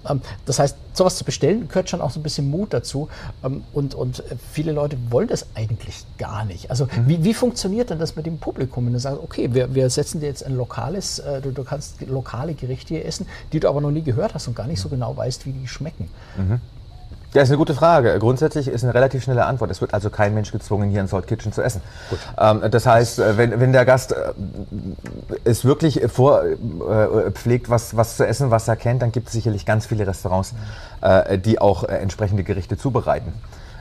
Speaker 3: Ähm, das heißt, sowas zu bestellen, gehört schon auch so ein bisschen Mut dazu. Ähm, und, und viele Leute wollen das eigentlich gar nicht. Also mhm. wie, wie funktioniert denn das mit dem Publikum? Wenn du sagst, okay, wir, wir setzen dir jetzt ein lokales, äh, du, du kannst lokale Gerichte hier essen, die du aber noch nie gehört hast und gar nicht so genau weißt, wie die schmecken. Mhm.
Speaker 4: Ja, ist eine gute Frage. Grundsätzlich ist eine relativ schnelle Antwort. Es wird also kein Mensch gezwungen, hier in Salt Kitchen zu essen. Ähm, das heißt, äh, wenn, wenn der Gast äh, es wirklich vorpflegt, äh, was, was zu essen, was er kennt, dann gibt es sicherlich ganz viele Restaurants, äh, die auch äh, entsprechende Gerichte zubereiten.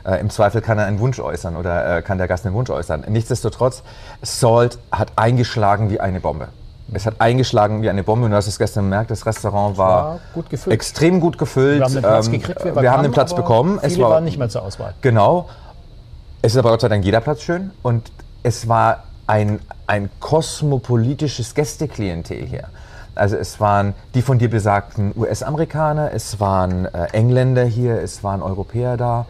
Speaker 4: Äh, Im Zweifel kann er einen Wunsch äußern oder kann der Gast einen Wunsch äußern. Nichtsdestotrotz, Salt hat eingeschlagen wie eine Bombe. Es hat eingeschlagen wie eine Bombe und du hast es gestern gemerkt, das Restaurant war, war gut extrem gut gefüllt. Wir haben den Platz, ähm, gekriegt, wir, wir haben den Platz bekommen.
Speaker 3: Viele es war, waren nicht mehr zur Auswahl.
Speaker 4: Genau. Es ist aber Gott sei Dank jeder Platz schön und es war ein, ein kosmopolitisches Gästeklientel hier. Also es waren die von dir besagten US-Amerikaner, es waren äh, Engländer hier, es waren Europäer da,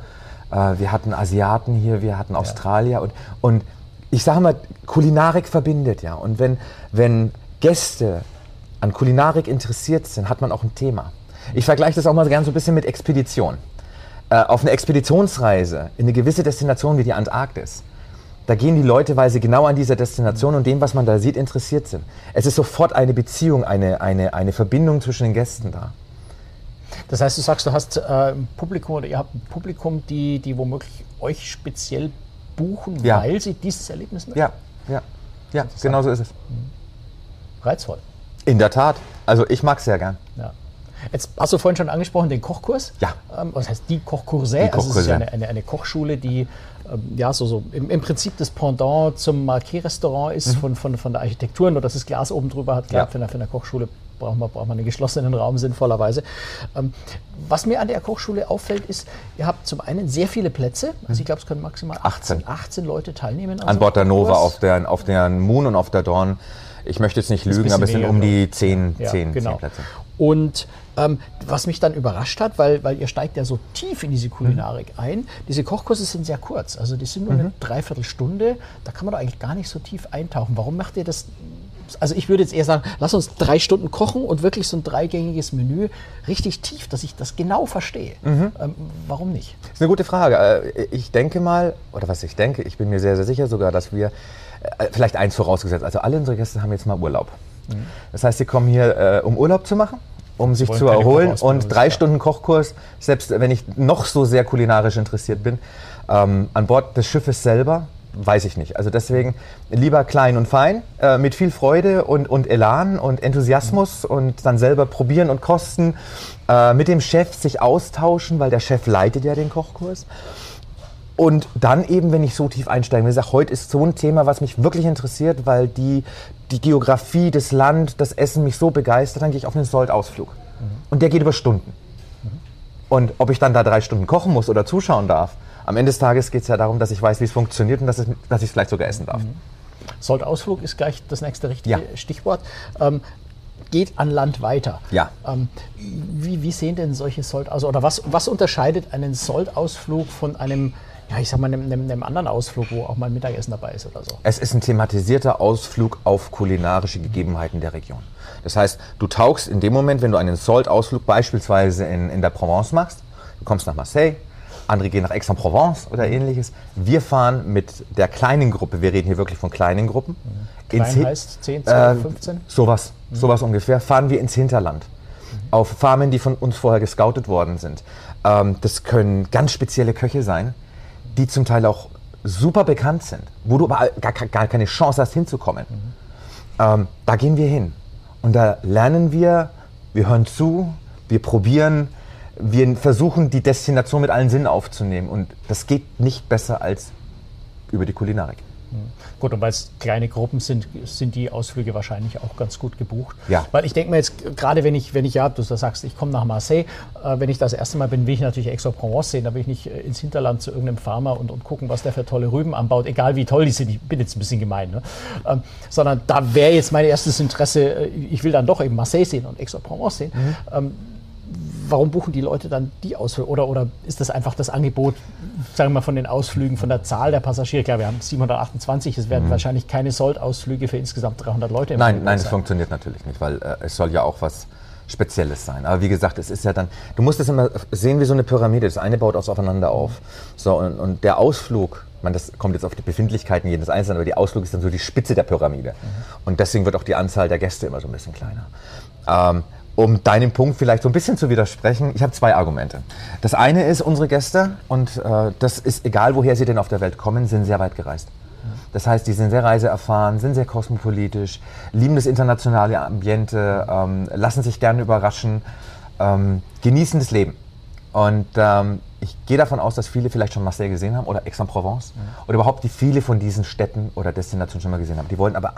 Speaker 4: äh, wir hatten Asiaten hier, wir hatten Australier ja. und, und ich sage mal, Kulinarik verbindet ja. Und wenn, wenn Gäste an Kulinarik interessiert sind, hat man auch ein Thema. Ich vergleiche das auch mal gerne so ein bisschen mit Expedition. Äh, auf eine Expeditionsreise in eine gewisse Destination wie die Antarktis, da gehen die Leute, weil sie genau an dieser Destination und dem, was man da sieht, interessiert sind. Es ist sofort eine Beziehung, eine, eine, eine Verbindung zwischen den Gästen da.
Speaker 3: Das heißt, du sagst, du hast äh, ein Publikum oder ihr habt ein Publikum, die, die womöglich euch speziell buchen, ja. weil sie dieses Erlebnis
Speaker 4: möchten? Ja, ja, ja, genau so ist es. Mhm
Speaker 3: reizvoll.
Speaker 4: In der Tat. Also ich mag es sehr gern. Ja.
Speaker 3: Jetzt hast du vorhin schon angesprochen, den Kochkurs.
Speaker 4: Ja.
Speaker 3: Ähm, was heißt die Kochkurse? Die also es ist ja eine, eine, eine Kochschule, die ähm, ja so, so im, im, Prinzip das Pendant zum Marquet-Restaurant ist, mhm. von, von, von der Architektur, nur dass das Glas oben drüber hat. Klar, ja. für, eine, für eine Kochschule braucht man, braucht man einen geschlossenen Raum sinnvollerweise. Ähm, was mir an der Kochschule auffällt, ist, ihr habt zum einen sehr viele Plätze. Also ich glaube, es können maximal 18, 18 Leute teilnehmen.
Speaker 4: An Bord der Nova, auf der, auf der Moon und auf der Dawn ich möchte jetzt nicht lügen, aber es sind um die zehn, ja, zehn, genau. zehn Plätze.
Speaker 3: Und ähm, was mich dann überrascht hat, weil, weil ihr steigt ja so tief in diese Kulinarik mhm. ein, diese Kochkurse sind sehr kurz, also die sind nur mhm. eine Dreiviertelstunde, da kann man doch eigentlich gar nicht so tief eintauchen. Warum macht ihr das also ich würde jetzt eher sagen, lass uns drei Stunden kochen und wirklich so ein dreigängiges Menü richtig tief, dass ich das genau verstehe. Mhm. Ähm, warum nicht?
Speaker 4: Das ist eine gute Frage. Äh, ich denke mal, oder was ich denke, ich bin mir sehr, sehr sicher sogar, dass wir vielleicht eins vorausgesetzt. Also alle unsere Gäste haben jetzt mal Urlaub. Mhm. Das heißt, sie kommen hier, äh, um Urlaub zu machen, um sich zu erholen und drei Stunden Kochkurs, selbst wenn ich noch so sehr kulinarisch interessiert bin, ähm, an Bord des Schiffes selber, weiß ich nicht. Also deswegen lieber klein und fein, äh, mit viel Freude und, und Elan und Enthusiasmus mhm. und dann selber probieren und kosten, äh, mit dem Chef sich austauschen, weil der Chef leitet ja den Kochkurs. Und dann eben, wenn ich so tief einsteige, wie gesagt, heute ist so ein Thema, was mich wirklich interessiert, weil die, die Geografie, das Land, das Essen mich so begeistert, dann gehe ich auf einen Sold-Ausflug. Mhm. Und der geht über Stunden. Mhm. Und ob ich dann da drei Stunden kochen muss oder zuschauen darf, am Ende des Tages geht es ja darum, dass ich weiß, wie es funktioniert und dass, es, dass ich es vielleicht sogar essen darf. Mhm.
Speaker 3: Sold-Ausflug ist gleich das nächste richtige ja. Stichwort. Ähm, geht an Land weiter.
Speaker 4: Ja.
Speaker 3: Ähm, wie, wie, sehen denn solche Sold, also oder was, was unterscheidet einen Sold-Ausflug von einem ja, ich sag mal, einem, einem, anderen Ausflug, wo auch mal ein Mittagessen dabei ist oder so.
Speaker 4: Es ist ein thematisierter Ausflug auf kulinarische Gegebenheiten der Region. Das heißt, du tauchst in dem Moment, wenn du einen Salt-Ausflug beispielsweise in, in der Provence machst, du kommst nach Marseille, andere gehen nach Aix-en-Provence oder ähnliches. Wir fahren mit der kleinen Gruppe, wir reden hier wirklich von kleinen Gruppen.
Speaker 3: Mhm. Klein ins, heißt 10, 12, 15? Äh,
Speaker 4: sowas, mhm. sowas ungefähr. Fahren wir ins Hinterland. Mhm. Auf Farmen, die von uns vorher gescoutet worden sind. Ähm, das können ganz spezielle Köche sein, die zum Teil auch super bekannt sind, wo du aber gar, gar keine Chance hast hinzukommen. Mhm. Ähm, da gehen wir hin und da lernen wir, wir hören zu, wir probieren, wir versuchen die Destination mit allen Sinnen aufzunehmen und das geht nicht besser als über die Kulinarik.
Speaker 3: Gut, und weil es kleine Gruppen sind, sind die Ausflüge wahrscheinlich auch ganz gut gebucht.
Speaker 4: Ja.
Speaker 3: Weil ich denke mir jetzt, gerade wenn ich, wenn ich ja, du sagst, ich komme nach Marseille, äh, wenn ich das erste Mal bin, will ich natürlich Aix-en-Provence sehen, da will ich nicht äh, ins Hinterland zu irgendeinem Farmer und, und gucken, was der für tolle Rüben anbaut, egal wie toll die sind, ich bin jetzt ein bisschen gemein, ne? ähm, sondern da wäre jetzt mein erstes Interesse, äh, ich will dann doch eben Marseille sehen und Aix-en-Provence sehen.
Speaker 4: Mhm.
Speaker 3: Ähm, warum buchen die Leute dann die Ausflüge? Oder, oder ist das einfach das Angebot, sagen wir mal, von den Ausflügen, von der Zahl der Passagiere? Klar, wir haben 728, es werden wahrscheinlich keine Sold-Ausflüge für insgesamt 300 Leute im
Speaker 4: Nein,
Speaker 3: Angebot
Speaker 4: nein, das
Speaker 3: sein.
Speaker 4: funktioniert natürlich nicht, weil äh, es soll ja auch was Spezielles sein. Aber wie gesagt, es ist ja dann, du musst es immer sehen wie so eine Pyramide. Das eine baut aufeinander auf. So, und, und der Ausflug, man, das kommt jetzt auf die Befindlichkeiten jedes Einzelnen, aber die Ausflug ist dann so die Spitze der Pyramide. Und deswegen wird auch die Anzahl der Gäste immer so ein bisschen kleiner. Ähm, um deinem Punkt vielleicht so ein bisschen zu widersprechen, ich habe zwei Argumente. Das eine ist, unsere Gäste, und äh, das ist egal, woher sie denn auf der Welt kommen, sind sehr weit gereist. Das heißt, die sind sehr reiseerfahren, sind sehr kosmopolitisch, lieben das internationale Ambiente, ähm, lassen sich gerne überraschen, ähm, genießen das Leben. Und ähm, ich gehe davon aus, dass viele vielleicht schon Marseille gesehen haben oder Aix-en-Provence oder überhaupt die viele von diesen Städten oder Destinationen schon mal gesehen haben. Die wollen aber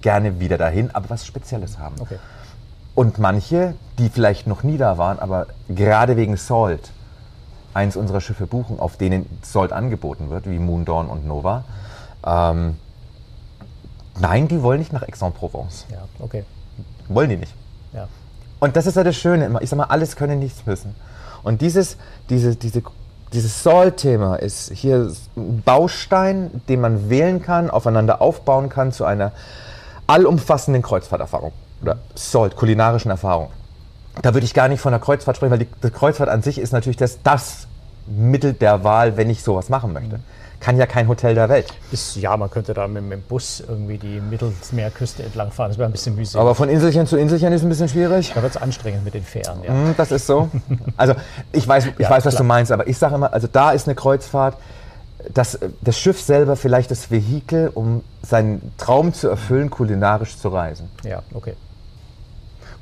Speaker 4: gerne wieder dahin, aber was Spezielles haben.
Speaker 3: Okay.
Speaker 4: Und manche, die vielleicht noch nie da waren, aber gerade wegen Salt eins unserer Schiffe buchen, auf denen Salt angeboten wird, wie Moon Dawn und Nova. Ähm, nein, die wollen nicht nach Aix-en-Provence.
Speaker 3: Ja, okay.
Speaker 4: Wollen die nicht.
Speaker 3: Ja.
Speaker 4: Und das ist ja das Schöne immer. Ich sag mal, alles können, nichts müssen. Und dieses, diese, diese, dieses Salt-Thema ist hier ein Baustein, den man wählen kann, aufeinander aufbauen kann zu einer allumfassenden Kreuzfahrterfahrung oder Salt, kulinarischen Erfahrung. Da würde ich gar nicht von der Kreuzfahrt sprechen, weil die, die Kreuzfahrt an sich ist natürlich das, das Mittel der Wahl, wenn ich sowas machen möchte. Kann ja kein Hotel der Welt.
Speaker 3: Ist, ja, man könnte da mit, mit dem Bus irgendwie die Mittelmeerküste entlang fahren. Das wäre ein bisschen mühselig.
Speaker 4: Aber von Inselchen zu Inselchen ist ein bisschen schwierig.
Speaker 3: da wird es anstrengend mit den Fähren. Ja.
Speaker 4: Hm, Das ist so. Also ich weiß, ich
Speaker 3: Ja,
Speaker 4: weiß, was
Speaker 3: klar.
Speaker 4: du meinst, aber ich sage immer, also da ist eine Kreuzfahrt, das, das Schiff selber vielleicht das Vehikel, um seinen Traum zu erfüllen, kulinarisch zu reisen.
Speaker 3: Ja, okay.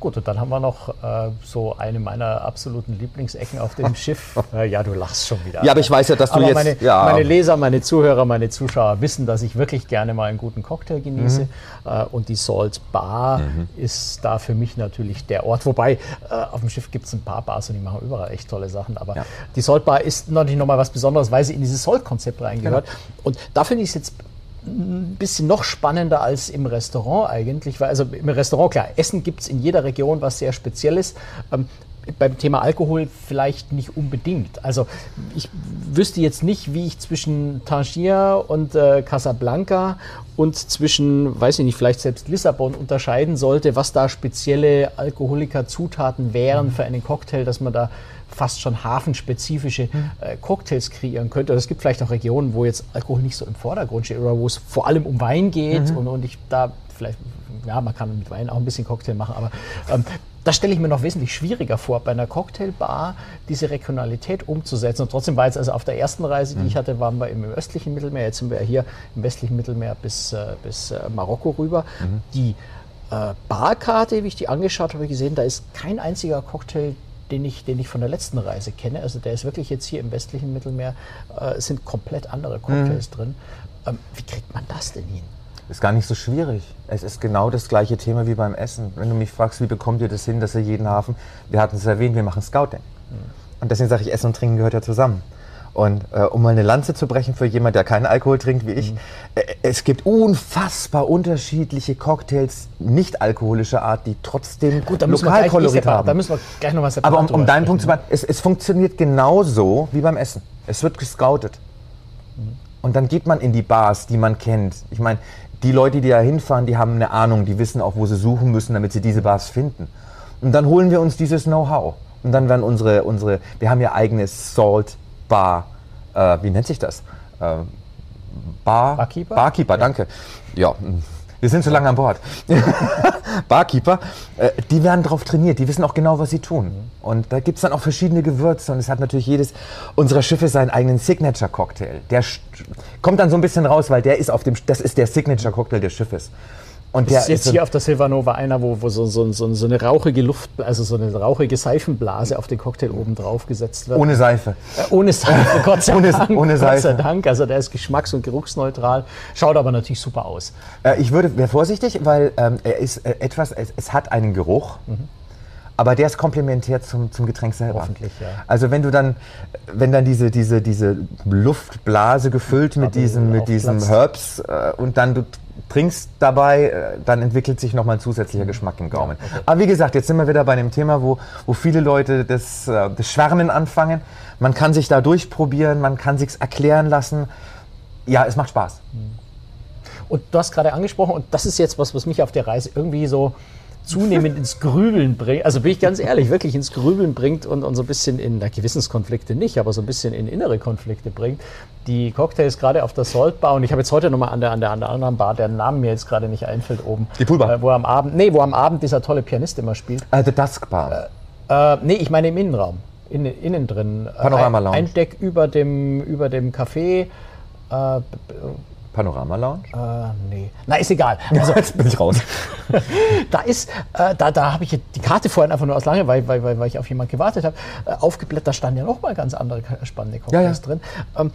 Speaker 3: Gut, und dann haben wir noch äh, so eine meiner absoluten Lieblingsecken auf dem Schiff. (laughs) Äh, ja, du lachst schon wieder.
Speaker 4: Ja, aber ich weiß ja, dass du
Speaker 3: Aber
Speaker 4: jetzt-
Speaker 3: Meine,
Speaker 4: ja.
Speaker 3: meine Leser, meine Zuhörer, meine Zuschauer wissen, dass ich wirklich gerne mal einen guten Cocktail genieße.
Speaker 4: Mhm.
Speaker 3: Äh, und die Salt Bar ist da für mich natürlich der Ort. Wobei, äh, auf dem Schiff gibt es ein paar Bars und die machen überall echt tolle Sachen. Aber
Speaker 4: Ja.
Speaker 3: die Salt Bar ist natürlich nochmal was Besonderes, weil sie in dieses Salt-Konzept reingehört.
Speaker 4: Genau.
Speaker 3: Und da finde ich es jetzt ein bisschen noch spannender als im Restaurant eigentlich, weil also im Restaurant, klar, Essen gibt es in jeder Region was sehr Spezielles. Ähm, beim Thema Alkohol vielleicht nicht unbedingt. Also ich wüsste jetzt nicht, wie ich zwischen Tangier und äh, Casablanca und zwischen, weiß ich nicht, vielleicht selbst Lissabon unterscheiden sollte, was da spezielle Alkoholikerzutaten wären für einen Cocktail, dass man da fast schon hafenspezifische äh, Cocktails kreieren könnte. Also es gibt vielleicht auch Regionen, wo jetzt Alkohol nicht so im Vordergrund steht oder wo es vor allem um Wein geht und, und ich da vielleicht, ja, man kann mit Wein auch ein bisschen Cocktail machen, aber ähm, das stelle ich mir noch wesentlich schwieriger vor, bei einer Cocktailbar diese Regionalität umzusetzen. Und trotzdem war jetzt also auf der ersten Reise, die ich hatte, waren wir im östlichen Mittelmeer. Jetzt sind wir ja hier im westlichen Mittelmeer bis, äh, bis äh, Marokko rüber. Die äh, Barkarte, wie ich die angeschaut habe, gesehen, da ist kein einziger Cocktail, den ich, den ich von der letzten Reise kenne. Also der ist wirklich jetzt hier im westlichen Mittelmeer, äh, sind komplett andere Cocktails drin. Ähm, wie kriegt man das denn hin?
Speaker 4: Ist gar nicht so schwierig. Es ist genau das gleiche Thema wie beim Essen. Wenn du mich fragst, wie bekommt ihr das hin, dass ihr jeden Hafen, wir hatten es erwähnt, wir machen Scouting. Und deswegen sage ich, Essen und Trinken gehört ja zusammen. Und äh, um mal eine Lanze zu brechen für jemanden, der keinen Alkohol trinkt wie ich, äh, es gibt unfassbar unterschiedliche Cocktails, nicht alkoholischer Art, die trotzdem
Speaker 3: Gut, da eh
Speaker 4: Lokalkolorit
Speaker 3: separat,
Speaker 4: haben.
Speaker 3: da müssen wir gleich noch was separat
Speaker 4: Aber um, um deinen Punkt zu machen, es, es funktioniert genauso wie beim Essen. Es wird gescoutet. Und dann geht man in die Bars, die man kennt. Ich meine, die Leute, die da hinfahren, die haben eine Ahnung, die wissen auch, wo sie suchen müssen, damit sie diese Bars finden. Und dann holen wir uns dieses Know-how. Und dann werden unsere, unsere, wir haben ja eigenes Salt Bar, äh, wie nennt sich das? Äh, Bar,
Speaker 3: Barkeeper?
Speaker 4: Barkeeper, danke. Ja, mm, wir sind so lange an Bord. (laughs) Barkeeper, äh, die werden darauf trainiert, die wissen auch genau, was sie tun. Und da gibt es dann auch verschiedene Gewürze und es hat natürlich jedes unserer Schiffe seinen eigenen Signature-Cocktail. Der kommt dann so ein bisschen raus, weil der ist auf dem, das ist der Signature-Cocktail des Schiffes. Und
Speaker 3: Das
Speaker 4: der
Speaker 3: ist jetzt
Speaker 4: so-
Speaker 3: hier auf der Silvanova einer, wo, wo so, so, so, eine rauchige Luft, also so eine rauchige Seifenblase auf den Cocktail oben drauf gesetzt wird.
Speaker 4: ohne Seife.
Speaker 3: Äh, ohne Seife, (laughs) Gott sei
Speaker 4: Ohne-
Speaker 3: Dank.
Speaker 4: ohne
Speaker 3: Gott sei
Speaker 4: Seife.
Speaker 3: Dank. Also der ist geschmacks- und geruchsneutral, schaut aber natürlich super aus.
Speaker 4: Äh, ich würde, wäre vorsichtig, weil ähm, er ist äh, etwas, es, es hat einen Geruch, aber der ist komplementär zum, zum Getränk selber.
Speaker 3: Hoffentlich, ja.
Speaker 4: Also wenn du dann, wenn dann diese, diese, diese Luftblase gefüllt mit diesem, mit
Speaker 3: aufplatzt.
Speaker 4: Herbs äh, und dann du trinkst dabei, äh, dann entwickelt sich nochmal ein zusätzlicher
Speaker 3: Mhm.
Speaker 4: Geschmack im Gaumen. Aber wie gesagt, jetzt sind wir wieder bei einem Thema, wo, wo viele Leute das, äh, das Schwärmen anfangen. Man kann sich da durchprobieren, man kann sich's erklären lassen. Ja, es macht Spaß.
Speaker 3: Und du hast gerade angesprochen, und das ist jetzt was, was mich auf der Reise irgendwie so zunehmend ins Grübeln bringt. Also bin ich ganz ehrlich, wirklich ins Grübeln bringt und, und so ein bisschen in na, Gewissenskonflikte nicht, aber so ein bisschen in innere Konflikte bringt. Die Cocktails gerade auf der Salt Bar und ich habe jetzt heute nochmal an der, an, der, an der anderen Bar, deren Namen mir jetzt gerade nicht einfällt, oben.
Speaker 4: Die Poolbar.
Speaker 3: Äh, wo am Abend, nee, wo am Abend dieser tolle Pianist immer spielt.
Speaker 4: Äh, The Dusk Bar.
Speaker 3: Äh, nee, ich meine im Innenraum. Innen, innen drin. Äh,
Speaker 4: Panorama Lounge.
Speaker 3: ein Deck über dem, über dem Café. Äh,
Speaker 4: Panorama Lounge.
Speaker 3: äh, nee. Na, ist egal. Also, (laughs)
Speaker 4: Jetzt bin ich raus. (laughs)
Speaker 3: da ist, äh, da, da habe ich die Karte vorhin einfach nur aus Langeweile, weil, weil, weil ich auf jemanden gewartet habe, äh, aufgeblättert, da standen ja noch mal ganz andere spannende Cocktails
Speaker 4: Ja,
Speaker 3: drin. Ähm,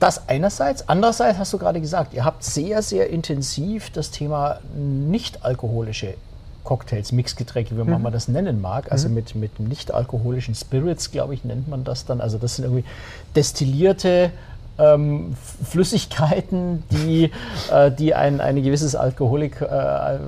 Speaker 3: das einerseits. Andererseits hast du gerade gesagt, ihr habt sehr, sehr intensiv das Thema nicht-alkoholische Cocktails, Mixgetränke, wie man das nennen mag. Also mit, mit nicht-alkoholischen Spirits, glaube ich, nennt man das dann. Also das sind irgendwie destillierte ähm, Flüssigkeiten, die, äh, die ein, eine gewisses Alkoholik, äh,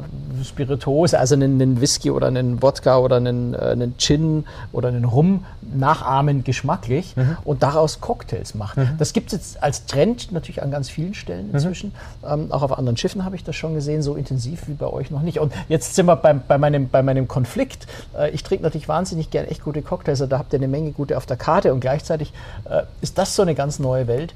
Speaker 3: Spirituose, also einen, einen Whisky oder einen Wodka oder einen, äh, einen Gin oder einen Rum nachahmen geschmacklich und daraus Cocktails machen. Das gibt es jetzt als Trend natürlich an ganz vielen Stellen inzwischen. Ähm, auch auf anderen Schiffen habe ich das schon gesehen, so intensiv wie bei euch noch nicht. Und jetzt sind wir beim, bei, meinem, bei meinem Konflikt. Äh, ich trinke natürlich wahnsinnig gern echt gute Cocktails, also da habt ihr eine Menge gute auf der Karte und gleichzeitig äh, ist das so eine ganz neue Welt,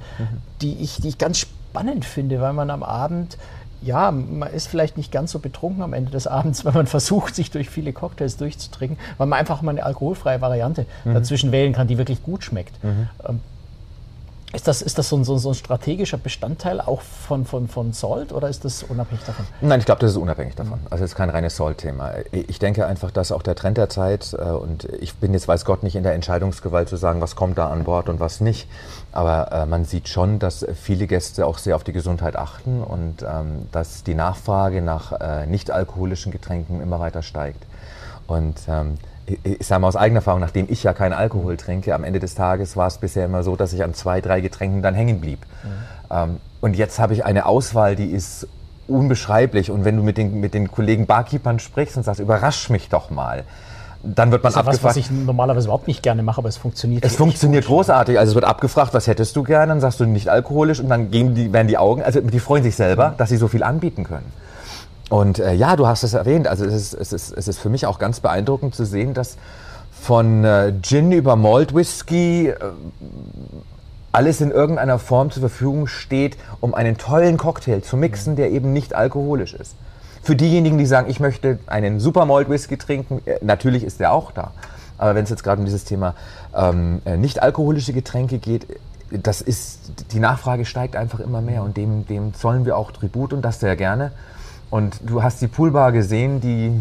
Speaker 3: die, ich, die ich ganz spannend finde, weil man am Abend ja, man ist vielleicht nicht ganz so betrunken am Ende des Abends, (laughs) wenn man versucht, sich durch viele Cocktails durchzutrinken, weil man einfach mal eine alkoholfreie Variante dazwischen wählen kann, die wirklich gut schmeckt. Ähm, ist das, ist das so, ein, so, ein- strategischer Bestandteil auch von, von, von Salt oder ist das unabhängig davon?
Speaker 4: Nein, ich glaube, das ist unabhängig davon. Also es ist kein reines Soul-Thema. Ich denke einfach, dass auch der Trend der Zeit, äh, und ich bin jetzt, weiß Gott, nicht in der Entscheidungsgewalt zu sagen, was kommt da an Bord und was nicht. Aber äh, man sieht schon, dass viele Gäste auch sehr auf die Gesundheit achten und ähm, dass die Nachfrage nach äh, nicht-alkoholischen Getränken immer weiter steigt. Und ähm, ich, sage mal aus eigener Erfahrung, nachdem ich ja keinen Alkohol trinke, am Ende des Tages war es bisher immer so, dass ich an zwei, drei Getränken dann hängen blieb. Ähm, und jetzt habe ich eine Auswahl, die ist unbeschreiblich. Und wenn du mit den, mit den Kollegen Barkeepern sprichst und sagst, überrasch mich doch mal, dann wird man
Speaker 3: Das ist ja was,
Speaker 4: abgefragt.
Speaker 3: was ich normalerweise überhaupt nicht gerne mache, aber es funktioniert.
Speaker 4: Es funktioniert
Speaker 3: gut.
Speaker 4: großartig. Also es wird abgefragt, was hättest du gerne? Dann sagst du nicht alkoholisch und dann gehen die, werden die Augen, also die freuen sich selber, dass sie so viel anbieten können. Und äh, ja, du hast es erwähnt. Also es ist, es, ist, es ist für mich auch ganz beeindruckend zu sehen, dass von äh, Gin über Malt Whisky äh, alles in irgendeiner Form zur Verfügung steht, um einen tollen Cocktail zu mixen, der eben nicht alkoholisch ist. Für diejenigen, die sagen, ich möchte einen Super Malt Whisky trinken, äh, natürlich ist der auch da. Aber wenn es jetzt gerade um dieses Thema ähm, äh, nicht alkoholische Getränke geht, das ist, die Nachfrage steigt einfach immer mehr und dem, dem zollen wir auch Tribut und das sehr gerne. Und du hast die Poolbar gesehen, die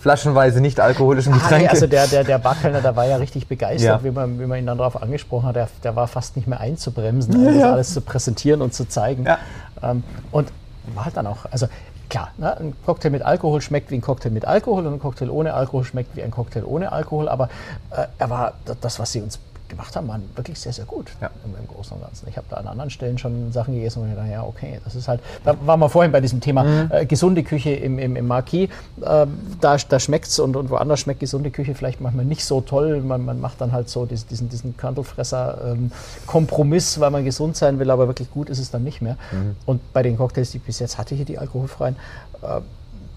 Speaker 4: flaschenweise nicht alkoholischen
Speaker 3: Ah,
Speaker 4: Getränke.
Speaker 3: nee, also der, der, der Barkellner, der war ja richtig begeistert,
Speaker 4: Ja.
Speaker 3: wie, man, wie man ihn dann darauf angesprochen hat. Der, der war fast nicht mehr einzubremsen, das alles zu präsentieren und zu zeigen.
Speaker 4: Ja.
Speaker 3: Ähm, und war halt dann auch, also klar, ne, ein Cocktail mit Alkohol schmeckt wie ein Cocktail mit Alkohol und ein Cocktail ohne Alkohol schmeckt wie ein Cocktail ohne Alkohol, aber äh, er war das, was sie uns gemacht haben, waren wirklich sehr, sehr gut
Speaker 4: Ja.
Speaker 3: im, im Großen und Ganzen. Ich habe da an anderen Stellen schon Sachen gegessen und ich dachte, ja, okay, das ist halt, da waren wir vorhin bei diesem Thema
Speaker 4: Mhm.
Speaker 3: äh, gesunde Küche im, im, im Marquis. Äh, da da schmeckt es und, und woanders schmeckt gesunde Küche vielleicht manchmal nicht so toll. Man, man macht dann halt so diesen, diesen, diesen Körnelfresser-Kompromiss, weil man gesund sein will, aber wirklich gut ist es dann nicht mehr.
Speaker 4: Mhm.
Speaker 3: Und bei den Cocktails, die ich bis jetzt hatte, hier die alkoholfreien, äh,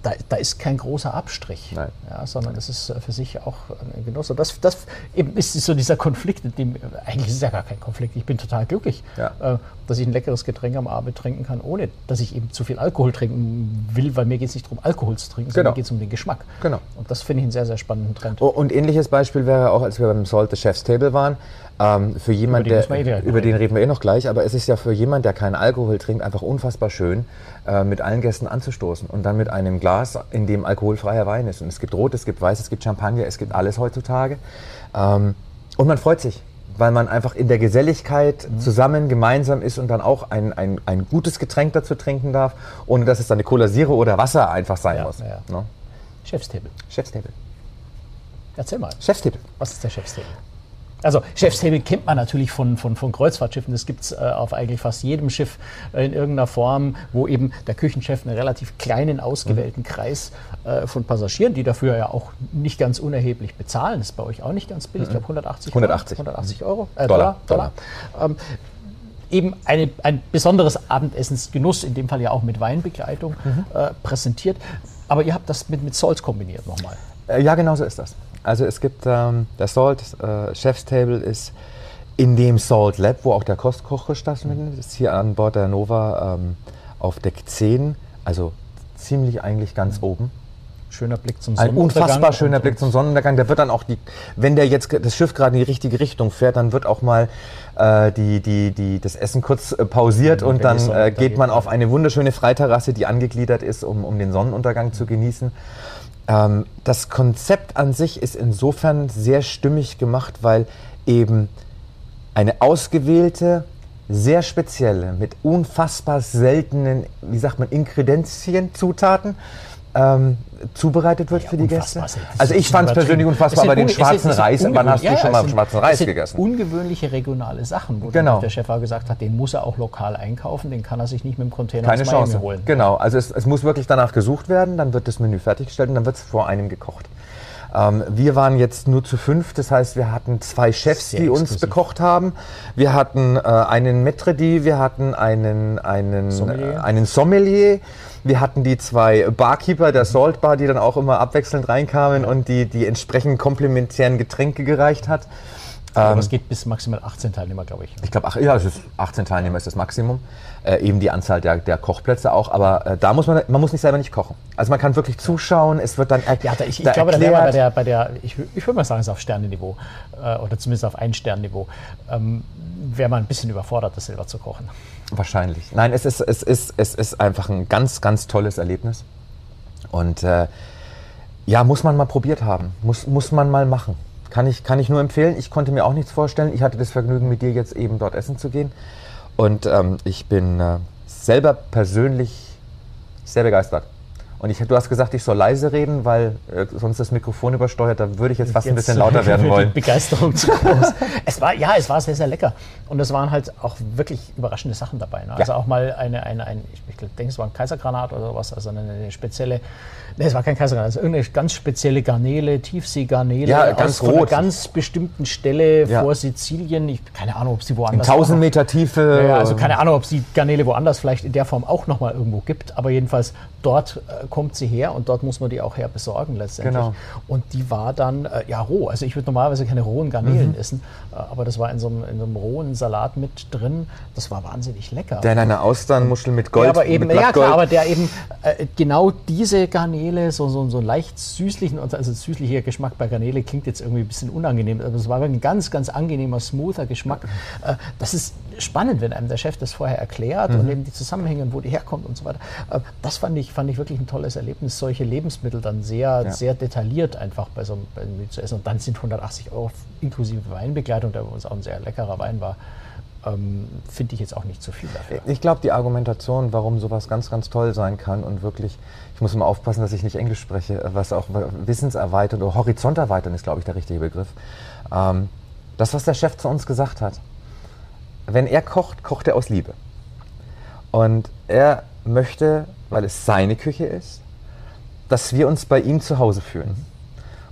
Speaker 3: da, da, ist kein großer Abstrich. Ja, sondern es ist für sich auch ein Genuss. Und das, das eben ist so dieser Konflikt, dem, eigentlich ist es ja gar kein Konflikt. Ich bin total glücklich,
Speaker 4: Ja.
Speaker 3: äh, dass ich ein leckeres Getränk am Abend trinken kann, ohne dass ich eben zu viel Alkohol trinken will, weil mir geht es nicht darum, Alkohol zu trinken, sondern
Speaker 4: Genau.
Speaker 3: mir geht es um den Geschmack.
Speaker 4: Genau.
Speaker 3: Und das finde ich einen sehr, sehr spannenden Trend.
Speaker 4: Oh, und ähnliches Beispiel wäre auch, als wir beim Salt the Chef's Table waren. Ähm, für jemand,
Speaker 3: Über den
Speaker 4: der,
Speaker 3: eh
Speaker 4: über den
Speaker 3: reden.
Speaker 4: reden wir eh noch gleich, aber es ist ja für jemand, der keinen Alkohol trinkt, einfach unfassbar schön, äh, mit allen Gästen anzustoßen und dann mit einem Glas, in dem alkoholfreier Wein ist. Und es gibt Rot, es gibt Weiß, es gibt Champagner, es gibt alles heutzutage. Ähm, und man freut sich, weil man einfach in der Geselligkeit
Speaker 3: Mhm.
Speaker 4: zusammen, gemeinsam ist und dann auch ein, ein, ein gutes Getränk dazu trinken darf, ohne dass es dann eine Cola Zero oder Wasser einfach sein
Speaker 3: Ja,
Speaker 4: muss.
Speaker 3: ja, ja.
Speaker 4: Ne?
Speaker 3: Chefstable.
Speaker 4: Chef's Table.
Speaker 3: Erzähl mal,
Speaker 4: Chef's Table.
Speaker 3: was ist der Chefstable? Also Chefstable kennt man natürlich von, von, von Kreuzfahrtschiffen. Das gibt es äh, auf eigentlich fast jedem Schiff äh, in irgendeiner Form, wo eben der Küchenchef einen relativ kleinen, ausgewählten Kreis äh, von Passagieren, die dafür ja auch nicht ganz unerheblich bezahlen, das ist bei euch auch nicht ganz billig, ich glaube 180
Speaker 4: 180.
Speaker 3: Euro, 180 Euro äh,
Speaker 4: Dollar,
Speaker 3: Dollar, Dollar. Ähm, eben eine, ein besonderes Abendessensgenuss, in dem Fall ja auch mit Weinbegleitung, äh, präsentiert. Aber ihr habt das mit, mit Salt kombiniert nochmal.
Speaker 4: Äh, Ja, genau so ist das. Also es gibt ähm, der Salt äh, Chef's Table ist in dem Salt Lab, wo auch der Kostkoch stattfindet, ist hier an Bord der Nova ähm, auf Deck 10, also ziemlich eigentlich ganz oben.
Speaker 3: Schöner Blick zum
Speaker 4: Ein
Speaker 3: Sonnenuntergang
Speaker 4: unfassbar schöner
Speaker 3: und-
Speaker 4: Blick zum Sonnenuntergang. Der wird dann auch die, wenn der jetzt das Schiff gerade in die richtige Richtung fährt, dann wird auch mal äh, die, die, die, das Essen kurz äh, pausiert
Speaker 3: Ja,
Speaker 4: und
Speaker 3: wenn die
Speaker 4: dann äh, geht man auf eine wunderschöne Freiterrasse, die angegliedert ist, um, um den Sonnenuntergang zu genießen. Ähm, das Konzept an sich ist insofern sehr stimmig gemacht, weil eben eine ausgewählte, sehr spezielle, mit unfassbar seltenen, wie sagt man, Inkredenzien, Zutaten ähm, zubereitet wird
Speaker 3: Ja,
Speaker 4: für die Gäste. Also ich fand es persönlich unfassbar, aber den schwarzen Reis, wann hast du
Speaker 3: ungewöhnlich-
Speaker 4: schon
Speaker 3: ja,
Speaker 4: mal
Speaker 3: sind-
Speaker 4: schwarzen Reis
Speaker 3: sind
Speaker 4: gegessen?
Speaker 3: Ungewöhnliche regionale Sachen, wo
Speaker 4: Genau.
Speaker 3: der Chef auch gesagt hat, den muss er auch lokal einkaufen, den kann er sich nicht mit dem Container
Speaker 4: Keine
Speaker 3: aus Miami
Speaker 4: Chance.
Speaker 3: holen.
Speaker 4: Genau, also es, es muss wirklich danach gesucht werden, dann wird das Menü fertiggestellt und dann wird es vor einem gekocht. Ähm, wir waren jetzt nur zu fünf, das heißt, wir hatten zwei Chefs,
Speaker 3: Sehr
Speaker 4: die uns
Speaker 3: exklusiv.
Speaker 4: bekocht haben. Wir hatten äh, einen Maitre wir hatten einen, einen,
Speaker 3: Sommelier.
Speaker 4: äh, einen Sommelier, wir hatten die zwei Barkeeper der Salt Bar, die dann auch immer abwechselnd reinkamen und die die entsprechend komplementären Getränke gereicht hat.
Speaker 3: Aber es geht bis maximal 18 Teilnehmer, glaube ich.
Speaker 4: Ich glaube, ach, ja, es ist 18 Teilnehmer ist das Maximum. Äh, eben die Anzahl der, der Kochplätze auch. Aber äh, da muss man, man muss nicht selber nicht kochen. Also man kann wirklich zuschauen. Es wird dann er,
Speaker 3: Ja, da, ich, ich
Speaker 4: da
Speaker 3: glaube, da wäre man bei
Speaker 4: erklärt.
Speaker 3: der, bei der ich, ich würde mal sagen, es ist auf Sternenniveau äh, oder zumindest auf Ein-Sternenniveau, ähm, wäre man ein bisschen überfordert, das selber zu kochen.
Speaker 4: Wahrscheinlich. Nein, es ist, es, ist, es ist einfach ein ganz, ganz tolles Erlebnis. Und äh, ja, muss man mal probiert haben. Muss, muss man mal machen. Kann ich, kann ich nur empfehlen. Ich konnte mir auch nichts vorstellen. Ich hatte das Vergnügen, mit dir jetzt eben dort essen zu gehen. Und ähm, ich bin äh, selber persönlich sehr begeistert. Und ich, du hast gesagt, ich soll leise reden, weil äh, sonst das Mikrofon übersteuert. Da würde ich jetzt fast ein
Speaker 3: Jetzt
Speaker 4: bisschen lauter werden (laughs) wollen.
Speaker 3: Die Begeisterung zu groß. es war, ja, es war sehr, sehr lecker. Und es waren halt auch wirklich überraschende Sachen dabei. Ne? Also
Speaker 4: Ja.
Speaker 3: auch mal eine, eine, ein, ich, denke, es war ein Kaisergranat oder sowas, also eine, eine spezielle, ne, es war kein Kaisergranat, also irgendeine ganz spezielle Garnele, Tiefseegarnele
Speaker 4: Ja, ganz
Speaker 3: aus von einer
Speaker 4: rot.
Speaker 3: ganz bestimmten Stelle
Speaker 4: Ja.
Speaker 3: vor Sizilien. Ich, keine Ahnung, ob sie
Speaker 4: In
Speaker 3: woanders
Speaker 4: 1000
Speaker 3: auch-
Speaker 4: Meter Tiefe.
Speaker 3: ja, also keine Ahnung, ob es die Garnele woanders vielleicht in der Form auch nochmal irgendwo gibt, aber jedenfalls dort äh, kommt sie her und dort muss man die auch her besorgen letztendlich.
Speaker 4: Genau.
Speaker 3: Und die war dann äh, ja roh. Also ich würde normalerweise keine rohen
Speaker 4: Mhm.
Speaker 3: Garnelen essen, äh, aber das war in so, einem, in so einem rohen Salat mit drin. Das war wahnsinnig lecker.
Speaker 4: Der in einer Austernmuschel mit Gold.
Speaker 3: ja, aber eben,
Speaker 4: mit
Speaker 3: ja klar, aber der eben äh, genau diese Garnele, so, so, so einen leicht süßlichen, also süßlicher Geschmack bei Garnele klingt jetzt irgendwie ein bisschen unangenehm, aber es war ein ganz, ganz angenehmer, smoother Geschmack. Äh, das ist spannend, wenn einem der Chef das vorher erklärt
Speaker 4: Mhm.
Speaker 3: und eben die Zusammenhänge und wo die herkommt und so weiter. Äh, das fand ich, fand ich wirklich ein tolles Erlebnis, solche Lebensmittel dann sehr,
Speaker 4: Ja.
Speaker 3: sehr detailliert einfach bei so einem bei einem zu essen. Und dann sind 180 Euro inklusive Weinbegleitung, der bei uns auch ein sehr leckerer Wein war, ähm, finde ich jetzt auch nicht zu viel dafür.
Speaker 4: Ich glaube, die Argumentation, warum sowas ganz, ganz toll sein kann und wirklich, ich muss immer aufpassen, dass ich nicht Englisch spreche, was auch wissenserweitern oder horizonterweitern ist, glaube ich, der richtige Begriff. Ähm, das, was der Chef zu uns gesagt hat, wenn er kocht, kocht er aus Liebe. Und er möchte, weil es seine Küche ist, dass wir uns bei ihm zu Hause fühlen.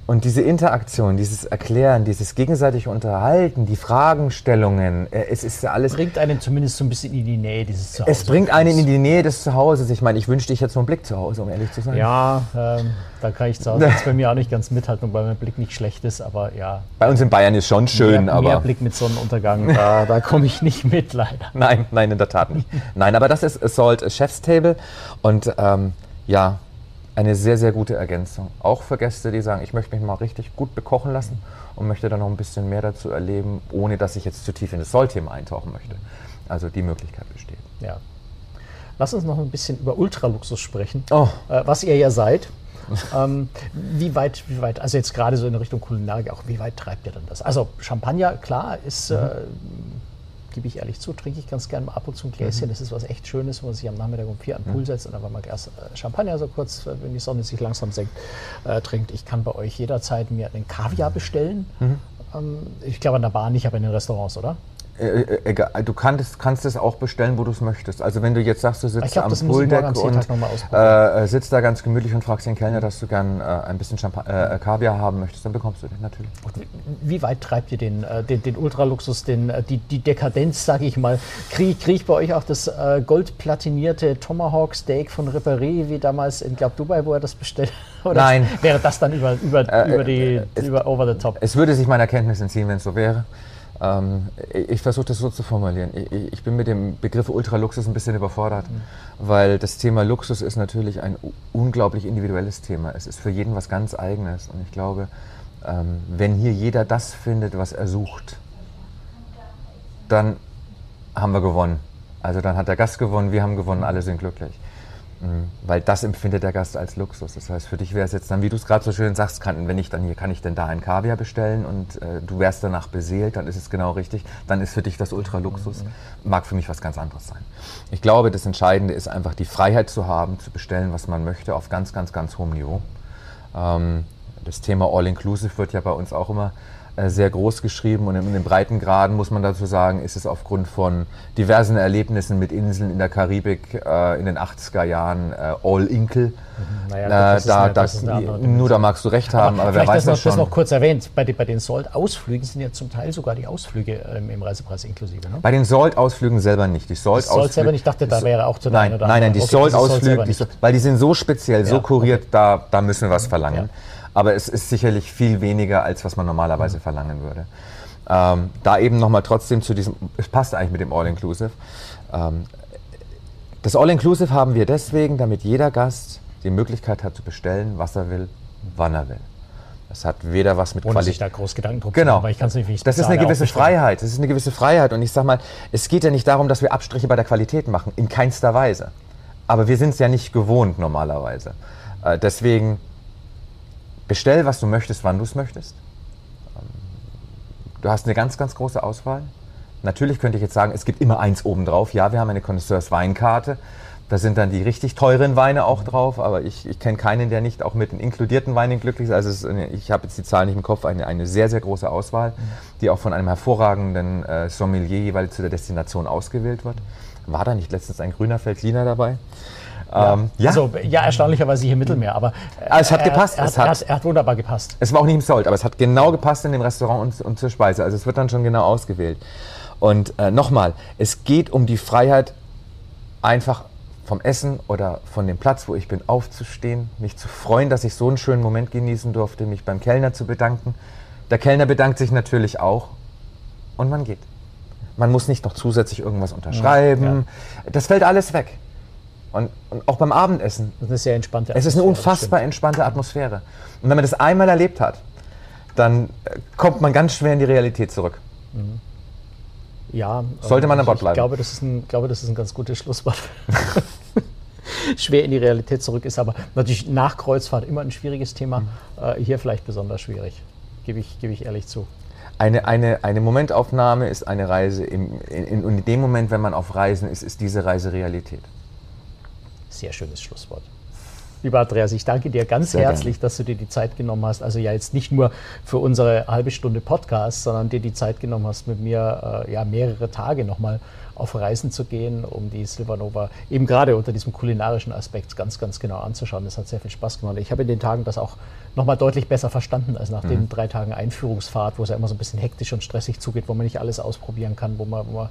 Speaker 4: Und diese Interaktion, dieses Erklären, dieses gegenseitige Unterhalten, die Fragenstellungen, äh, es ist ja alles.
Speaker 3: Bringt einen zumindest so ein bisschen in die Nähe dieses
Speaker 4: Zuhause. Es bringt einen in die Nähe des Zuhauses. Ich meine, ich wünschte, ich hätte so einen Blick zu Hause, um ehrlich zu sein.
Speaker 3: Ja, ähm, da kann ich zu Hause jetzt bei mir auch nicht ganz mithalten, weil mein Blick nicht schlecht ist, aber ja.
Speaker 4: Bei uns in Bayern ist schon schön,
Speaker 3: mehr,
Speaker 4: aber.
Speaker 3: Mehr Blick mit Sonnenuntergang, da, da komme ich nicht mit, leider.
Speaker 4: Nein, nein, in der Tat nicht. nein, aber das ist Assault Chef's Table und ähm, ja, eine sehr, sehr gute Ergänzung. Auch für Gäste, die sagen, ich möchte mich mal richtig gut bekochen lassen und möchte dann noch ein bisschen mehr dazu erleben, ohne dass ich jetzt zu tief in das Soll-Thema eintauchen möchte. Also die Möglichkeit besteht.
Speaker 3: Ja. Lass uns noch ein bisschen über Ultraluxus sprechen, oh. äh, was ihr ja seid. ähm, wie weit, wie weit, also jetzt gerade so in Richtung Kulinarik auch, wie weit treibt ihr denn das? Also Champagner, klar, ist mhm. äh, gebe ich ehrlich zu, trinke ich ganz gerne mal ab und zu ein Gläschen. Mhm. Das ist was echt Schönes, wo man sich am Nachmittag um vier an den Pool mhm. setzt und dann mal erst äh, Champagner so kurz, wenn die Sonne sich langsam senkt, äh, trinkt. Ich kann bei euch jederzeit mir einen Kaviar bestellen. Mhm. Ähm, ich glaube an der Bar nicht, aber in den Restaurants, oder?
Speaker 4: Äh, äh, egal, du kannst, kannst es auch bestellen, wo du es möchtest. Also wenn du jetzt sagst, du sitzt glaub, am Pooldeck und äh, äh, sitzt da ganz gemütlich und fragst den Kellner, dass du gern äh, ein bisschen Champa äh, Kaviar haben möchtest, dann bekommst du den natürlich.
Speaker 3: Wie, weit treibt ihr den, den, den Ultraluxus, den, die, die Dekadenz, sage ich mal? Kriege krieg ich bei euch auch das goldplatinierte Tomahawk Steak von Rippery, wie damals in, glaube Dubai, wo er das bestellt (laughs)
Speaker 4: Oder Nein.
Speaker 3: Wäre das dann über, über, über die, über over the top?
Speaker 4: Es würde sich meiner Kenntnis entziehen, wenn es so wäre. Ähm, ich versuche das so zu formulieren. Ich, ich, bin mit dem Begriff Ultraluxus ein bisschen überfordert, mhm. weil das Thema Luxus ist natürlich ein unglaublich individuelles Thema. Es ist für jeden was ganz Eigenes. Und ich glaube, ähm, wenn hier jeder das findet, was er sucht, dann haben wir gewonnen. Also dann hat der Gast gewonnen, wir haben gewonnen, alle sind glücklich. Mhm. Weil das empfindet der Gast als Luxus. Das heißt, für dich wäre es jetzt dann, wie du es gerade so schön sagst, kann, wenn ich dann hier, kann ich denn da ein Kaviar bestellen und äh, du wärst danach beseelt, dann ist es genau richtig. Dann ist für dich das Ultraluxus. Mhm. Mag für mich was ganz anderes sein. Ich glaube, das Entscheidende ist einfach die Freiheit zu haben, zu bestellen, was man möchte, auf ganz, ganz, ganz hohem Niveau. Ähm, das Thema All-Inclusive wird ja bei uns auch immer sehr groß geschrieben und in, den Breitengraden muss man dazu sagen, ist es aufgrund von diversen Erlebnissen mit Inseln in der Karibik äh, in den 80er Jahren äh, All Inkel. Mhm. Naja, äh, da, das, nur da magst du recht haben,
Speaker 3: aber, aber wer weiß das, noch, das schon. Das noch kurz erwähnt, bei, bei den Salt-Ausflügen sind ja zum Teil sogar die Ausflüge ähm, im Reisepreis inklusive. Ne?
Speaker 4: Bei den Salt-Ausflügen selber nicht. Die. Salt
Speaker 3: selber nicht, ich dachte, da wäre auch zu
Speaker 4: Nein, nein, nein, die okay, Salt-Ausflüge, weil die sind so speziell, ja, so kuriert, okay. da, da müssen wir was verlangen. Ja aber es ist sicherlich viel weniger, als was man normalerweise verlangen würde. Ähm, da eben nochmal trotzdem zu diesem, es passt eigentlich mit dem All-Inclusive. Ähm, das All-Inclusive haben wir deswegen, damit jeder Gast die Möglichkeit hat zu bestellen, was er will, wann er will. Das hat weder was mit
Speaker 3: Ohne Qualität. sich da groß Gedanken drum
Speaker 4: genau. weil ich kann es nicht, wie ich Das ist eine gewisse Freiheit. Das ist eine gewisse Freiheit. Und ich sag mal, es geht ja nicht darum, dass wir Abstriche bei der Qualität machen. In keinster Weise. Aber wir sind es ja nicht gewohnt normalerweise. Äh, deswegen Bestell, was du möchtest, wann du es möchtest. Ähm, du hast eine ganz, ganz große Auswahl. Natürlich könnte ich jetzt sagen, es gibt immer eins obendrauf. Ja, wir haben eine Connoisseurs Weinkarte. Da sind dann die richtig teuren Weine auch drauf, aber ich, ich kenne keinen, der nicht auch mit den inkludierten Weinen glücklich ist. Also eine, ich habe jetzt die Zahlen nicht im Kopf, eine, eine sehr, sehr große Auswahl, die auch von einem hervorragenden äh, Sommelier jeweils zu der Destination ausgewählt wird. War da nicht letztens ein grüner Veltliner dabei?
Speaker 3: Ja. Ähm, ja. Also, ja, erstaunlicherweise hier Mittelmeer, aber
Speaker 4: ah, es hat gepasst.
Speaker 3: Er, es hat, er, hat, wunderbar gepasst.
Speaker 4: Es war auch nicht im Sold, aber es hat genau gepasst in dem Restaurant und, und zur Speise. Also es wird dann schon genau ausgewählt. Und äh, nochmal, es geht um die Freiheit, einfach vom Essen oder von dem Platz, wo ich bin, aufzustehen, mich zu freuen, dass ich so einen schönen Moment genießen durfte, mich beim Kellner zu bedanken. Der Kellner bedankt sich natürlich auch und man geht. Man muss nicht noch zusätzlich irgendwas unterschreiben. Ja. Das fällt alles weg. Und, und, auch beim Abendessen.
Speaker 3: Das ist eine sehr entspannte
Speaker 4: Atmosphäre. Es ist eine unfassbar entspannte Atmosphäre. Und wenn man das einmal erlebt hat, dann äh, kommt man ganz schwer in die Realität zurück. Mhm.
Speaker 3: Ja.
Speaker 4: Sollte man an Bord bleiben.
Speaker 3: Ich glaube, das ist ein, glaube, das ist ein ganz gutes Schlusswort. (laughs) schwer in die Realität zurück ist, aber natürlich nach Kreuzfahrt immer ein schwieriges Thema. Mhm. Äh, hier vielleicht besonders schwierig, gebe ich, gebe ich ehrlich zu.
Speaker 4: Eine, eine, eine Momentaufnahme ist eine Reise. Im, in, in, und in dem Moment, wenn man auf Reisen ist, ist diese Reise Realität.
Speaker 3: Sehr schönes Schlusswort. Lieber Andreas, ich danke dir ganz Sehr herzlich, gerne. dass du dir die Zeit genommen hast. Also ja jetzt nicht nur für unsere halbe Stunde Podcast, sondern dir die Zeit genommen hast, mit mir äh, ja mehrere Tage nochmal auf Reisen zu gehen, um die Silvanova eben gerade unter diesem kulinarischen Aspekt ganz, ganz genau anzuschauen. Das hat sehr viel Spaß gemacht. Ich habe in den Tagen das auch nochmal deutlich besser verstanden als nach mhm. den drei Tagen Einführungsfahrt, wo es ja immer so ein bisschen hektisch und stressig zugeht, wo man nicht alles ausprobieren kann, wo man, wo man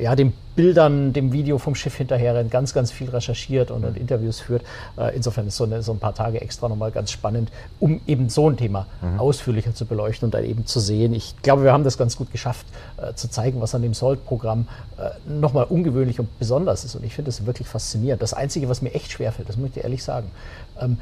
Speaker 3: ja, den Bildern, dem Video vom Schiff hinterher rennt, ganz, ganz viel recherchiert und, und Interviews führt. Äh, insofern ist so, eine, so ein paar Tage extra nochmal ganz spannend, um eben so ein Thema mhm. ausführlicher zu beleuchten und dann eben zu sehen. Ich glaube, wir haben das ganz gut geschafft, äh, zu zeigen, was an dem SALT-Programm äh, nochmal ungewöhnlich und besonders ist. Und ich finde das wirklich faszinierend. Das Einzige, was mir echt schwerfällt, das möchte ich ehrlich sagen, ähm,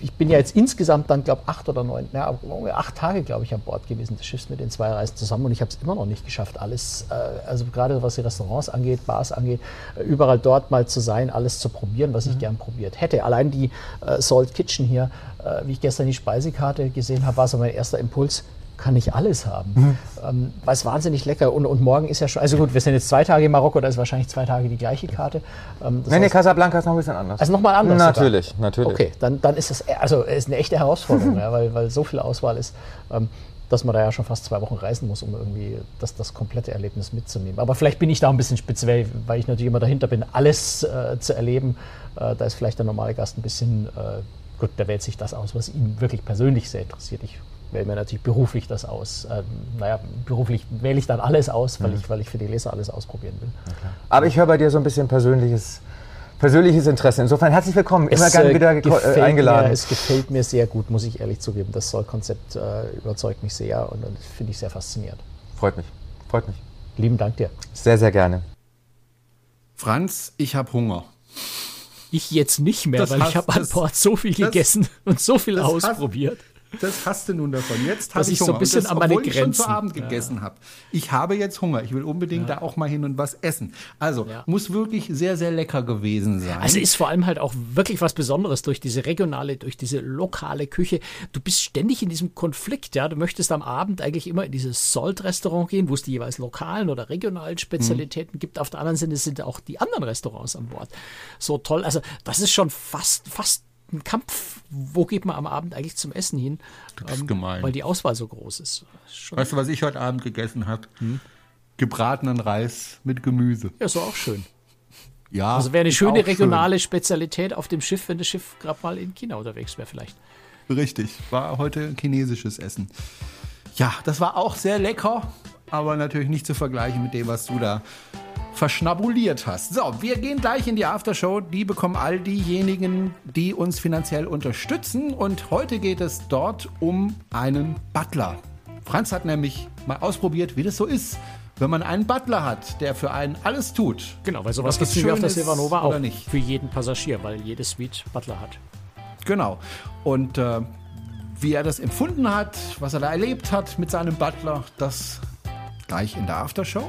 Speaker 3: ich bin ja jetzt insgesamt dann, glaube ich, acht oder neun, ja, acht Tage, glaube ich, an Bord gewesen des Schiffs mit den zwei Reisen zusammen und ich habe es immer noch nicht geschafft, alles, äh, also gerade was die Restaurants angeht, Bars angeht, äh, überall dort mal zu sein, alles zu probieren, was ich mhm. gern probiert hätte. Allein die äh, Salt Kitchen hier, äh, wie ich gestern die Speisekarte gesehen habe, war so mein erster Impuls, kann ich alles haben. Mhm. Ähm, weil es wahnsinnig lecker und, und morgen ist ja schon, also gut, wir sind jetzt zwei Tage in Marokko, da ist wahrscheinlich zwei Tage die gleiche Karte.
Speaker 4: Ähm, nee, nee, Casablanca ist noch ein bisschen anders.
Speaker 3: Also nochmal anders?
Speaker 4: Natürlich,
Speaker 3: sogar.
Speaker 4: natürlich.
Speaker 3: Okay, dann, dann ist es also ist eine echte Herausforderung, (laughs) ja, weil, weil so viel Auswahl ist. Ähm, dass man da ja schon fast zwei Wochen reisen muss, um irgendwie das, das komplette Erlebnis mitzunehmen. Aber vielleicht bin ich da ein bisschen speziell, weil ich natürlich immer dahinter bin, alles äh, zu erleben. Äh, da ist vielleicht der normale Gast ein bisschen, äh, gut, der wählt sich das aus, was ihn wirklich persönlich sehr interessiert. Ich wähle mir natürlich beruflich das aus. Ähm, naja, beruflich wähle ich dann alles aus, weil, mhm. ich, weil ich für die Leser alles ausprobieren will.
Speaker 4: Aber ich höre bei dir so ein bisschen persönliches, persönliches Interesse. Insofern herzlich willkommen, immer
Speaker 3: es,
Speaker 4: gerne wieder
Speaker 3: äh, eingeladen. Mir, es gefällt mir sehr gut, muss ich ehrlich zugeben. Das Soll-Konzept äh, überzeugt mich sehr und, und finde ich sehr faszinierend.
Speaker 4: Freut mich, freut mich.
Speaker 3: Lieben Dank dir.
Speaker 4: Sehr, sehr gerne.
Speaker 2: Franz, ich habe Hunger.
Speaker 3: Ich jetzt nicht mehr, das weil hast, ich habe an Bord so viel das, gegessen und so viel ausprobiert.
Speaker 2: Hast, das hast du nun davon. Jetzt habe
Speaker 3: ich, ich Hunger. so ein bisschen das, an meine Grenzen. ich schon
Speaker 2: zu Abend gegessen ja. habe. Ich habe jetzt Hunger. Ich will unbedingt ja. da auch mal hin und was essen. Also ja. muss wirklich sehr, sehr lecker gewesen sein.
Speaker 3: Also ist vor allem halt auch wirklich was Besonderes durch diese regionale, durch diese lokale Küche. Du bist ständig in diesem Konflikt. Ja, du möchtest am Abend eigentlich immer in dieses Salt-Restaurant gehen, wo es die jeweils lokalen oder regionalen Spezialitäten mhm. gibt. Auf der anderen Seite sind auch die anderen Restaurants an Bord. So toll. Also das ist schon fast, fast ein Kampf, wo geht man am Abend eigentlich zum Essen hin?
Speaker 2: Das ist ähm, gemein.
Speaker 3: Weil die Auswahl so groß ist.
Speaker 2: Schon weißt du, was ich heute Abend gegessen habe? Hm? Gebratenen Reis mit Gemüse.
Speaker 3: Ja, ist auch schön.
Speaker 2: Ja.
Speaker 3: Also wäre eine schöne regionale schön. Spezialität auf dem Schiff, wenn das Schiff gerade mal in China unterwegs wäre, vielleicht.
Speaker 2: Richtig. War heute chinesisches Essen. Ja, das war auch sehr lecker, aber natürlich nicht zu vergleichen mit dem, was du da verschnabuliert hast. So, wir gehen gleich in die Aftershow. Die bekommen all diejenigen, die uns finanziell unterstützen. Und heute geht es dort um einen Butler. Franz hat nämlich mal ausprobiert, wie das so ist, wenn man einen Butler hat, der für einen alles tut.
Speaker 3: Genau, weil sowas gibt es auf der Silvanova auch nicht. für jeden Passagier, weil jede Suite Butler hat.
Speaker 2: Genau. Und äh, wie er das empfunden hat, was er da erlebt hat mit seinem Butler, das gleich in der Aftershow.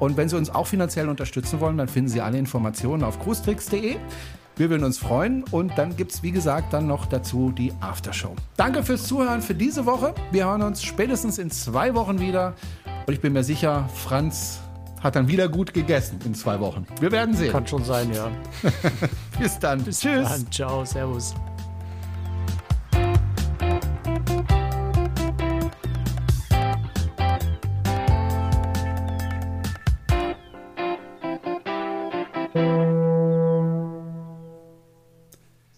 Speaker 2: Und wenn Sie uns auch finanziell unterstützen wollen, dann finden Sie alle Informationen auf cruestricks.de. Wir würden uns freuen und dann gibt es, wie gesagt, dann noch dazu die Aftershow. Danke fürs Zuhören für diese Woche. Wir hören uns spätestens in zwei Wochen wieder. Und ich bin mir sicher, Franz hat dann wieder gut gegessen in zwei Wochen. Wir werden sehen.
Speaker 3: Kann schon sein, ja. (laughs)
Speaker 2: Bis dann.
Speaker 3: Bis Tschüss. Dann. Ciao, Servus.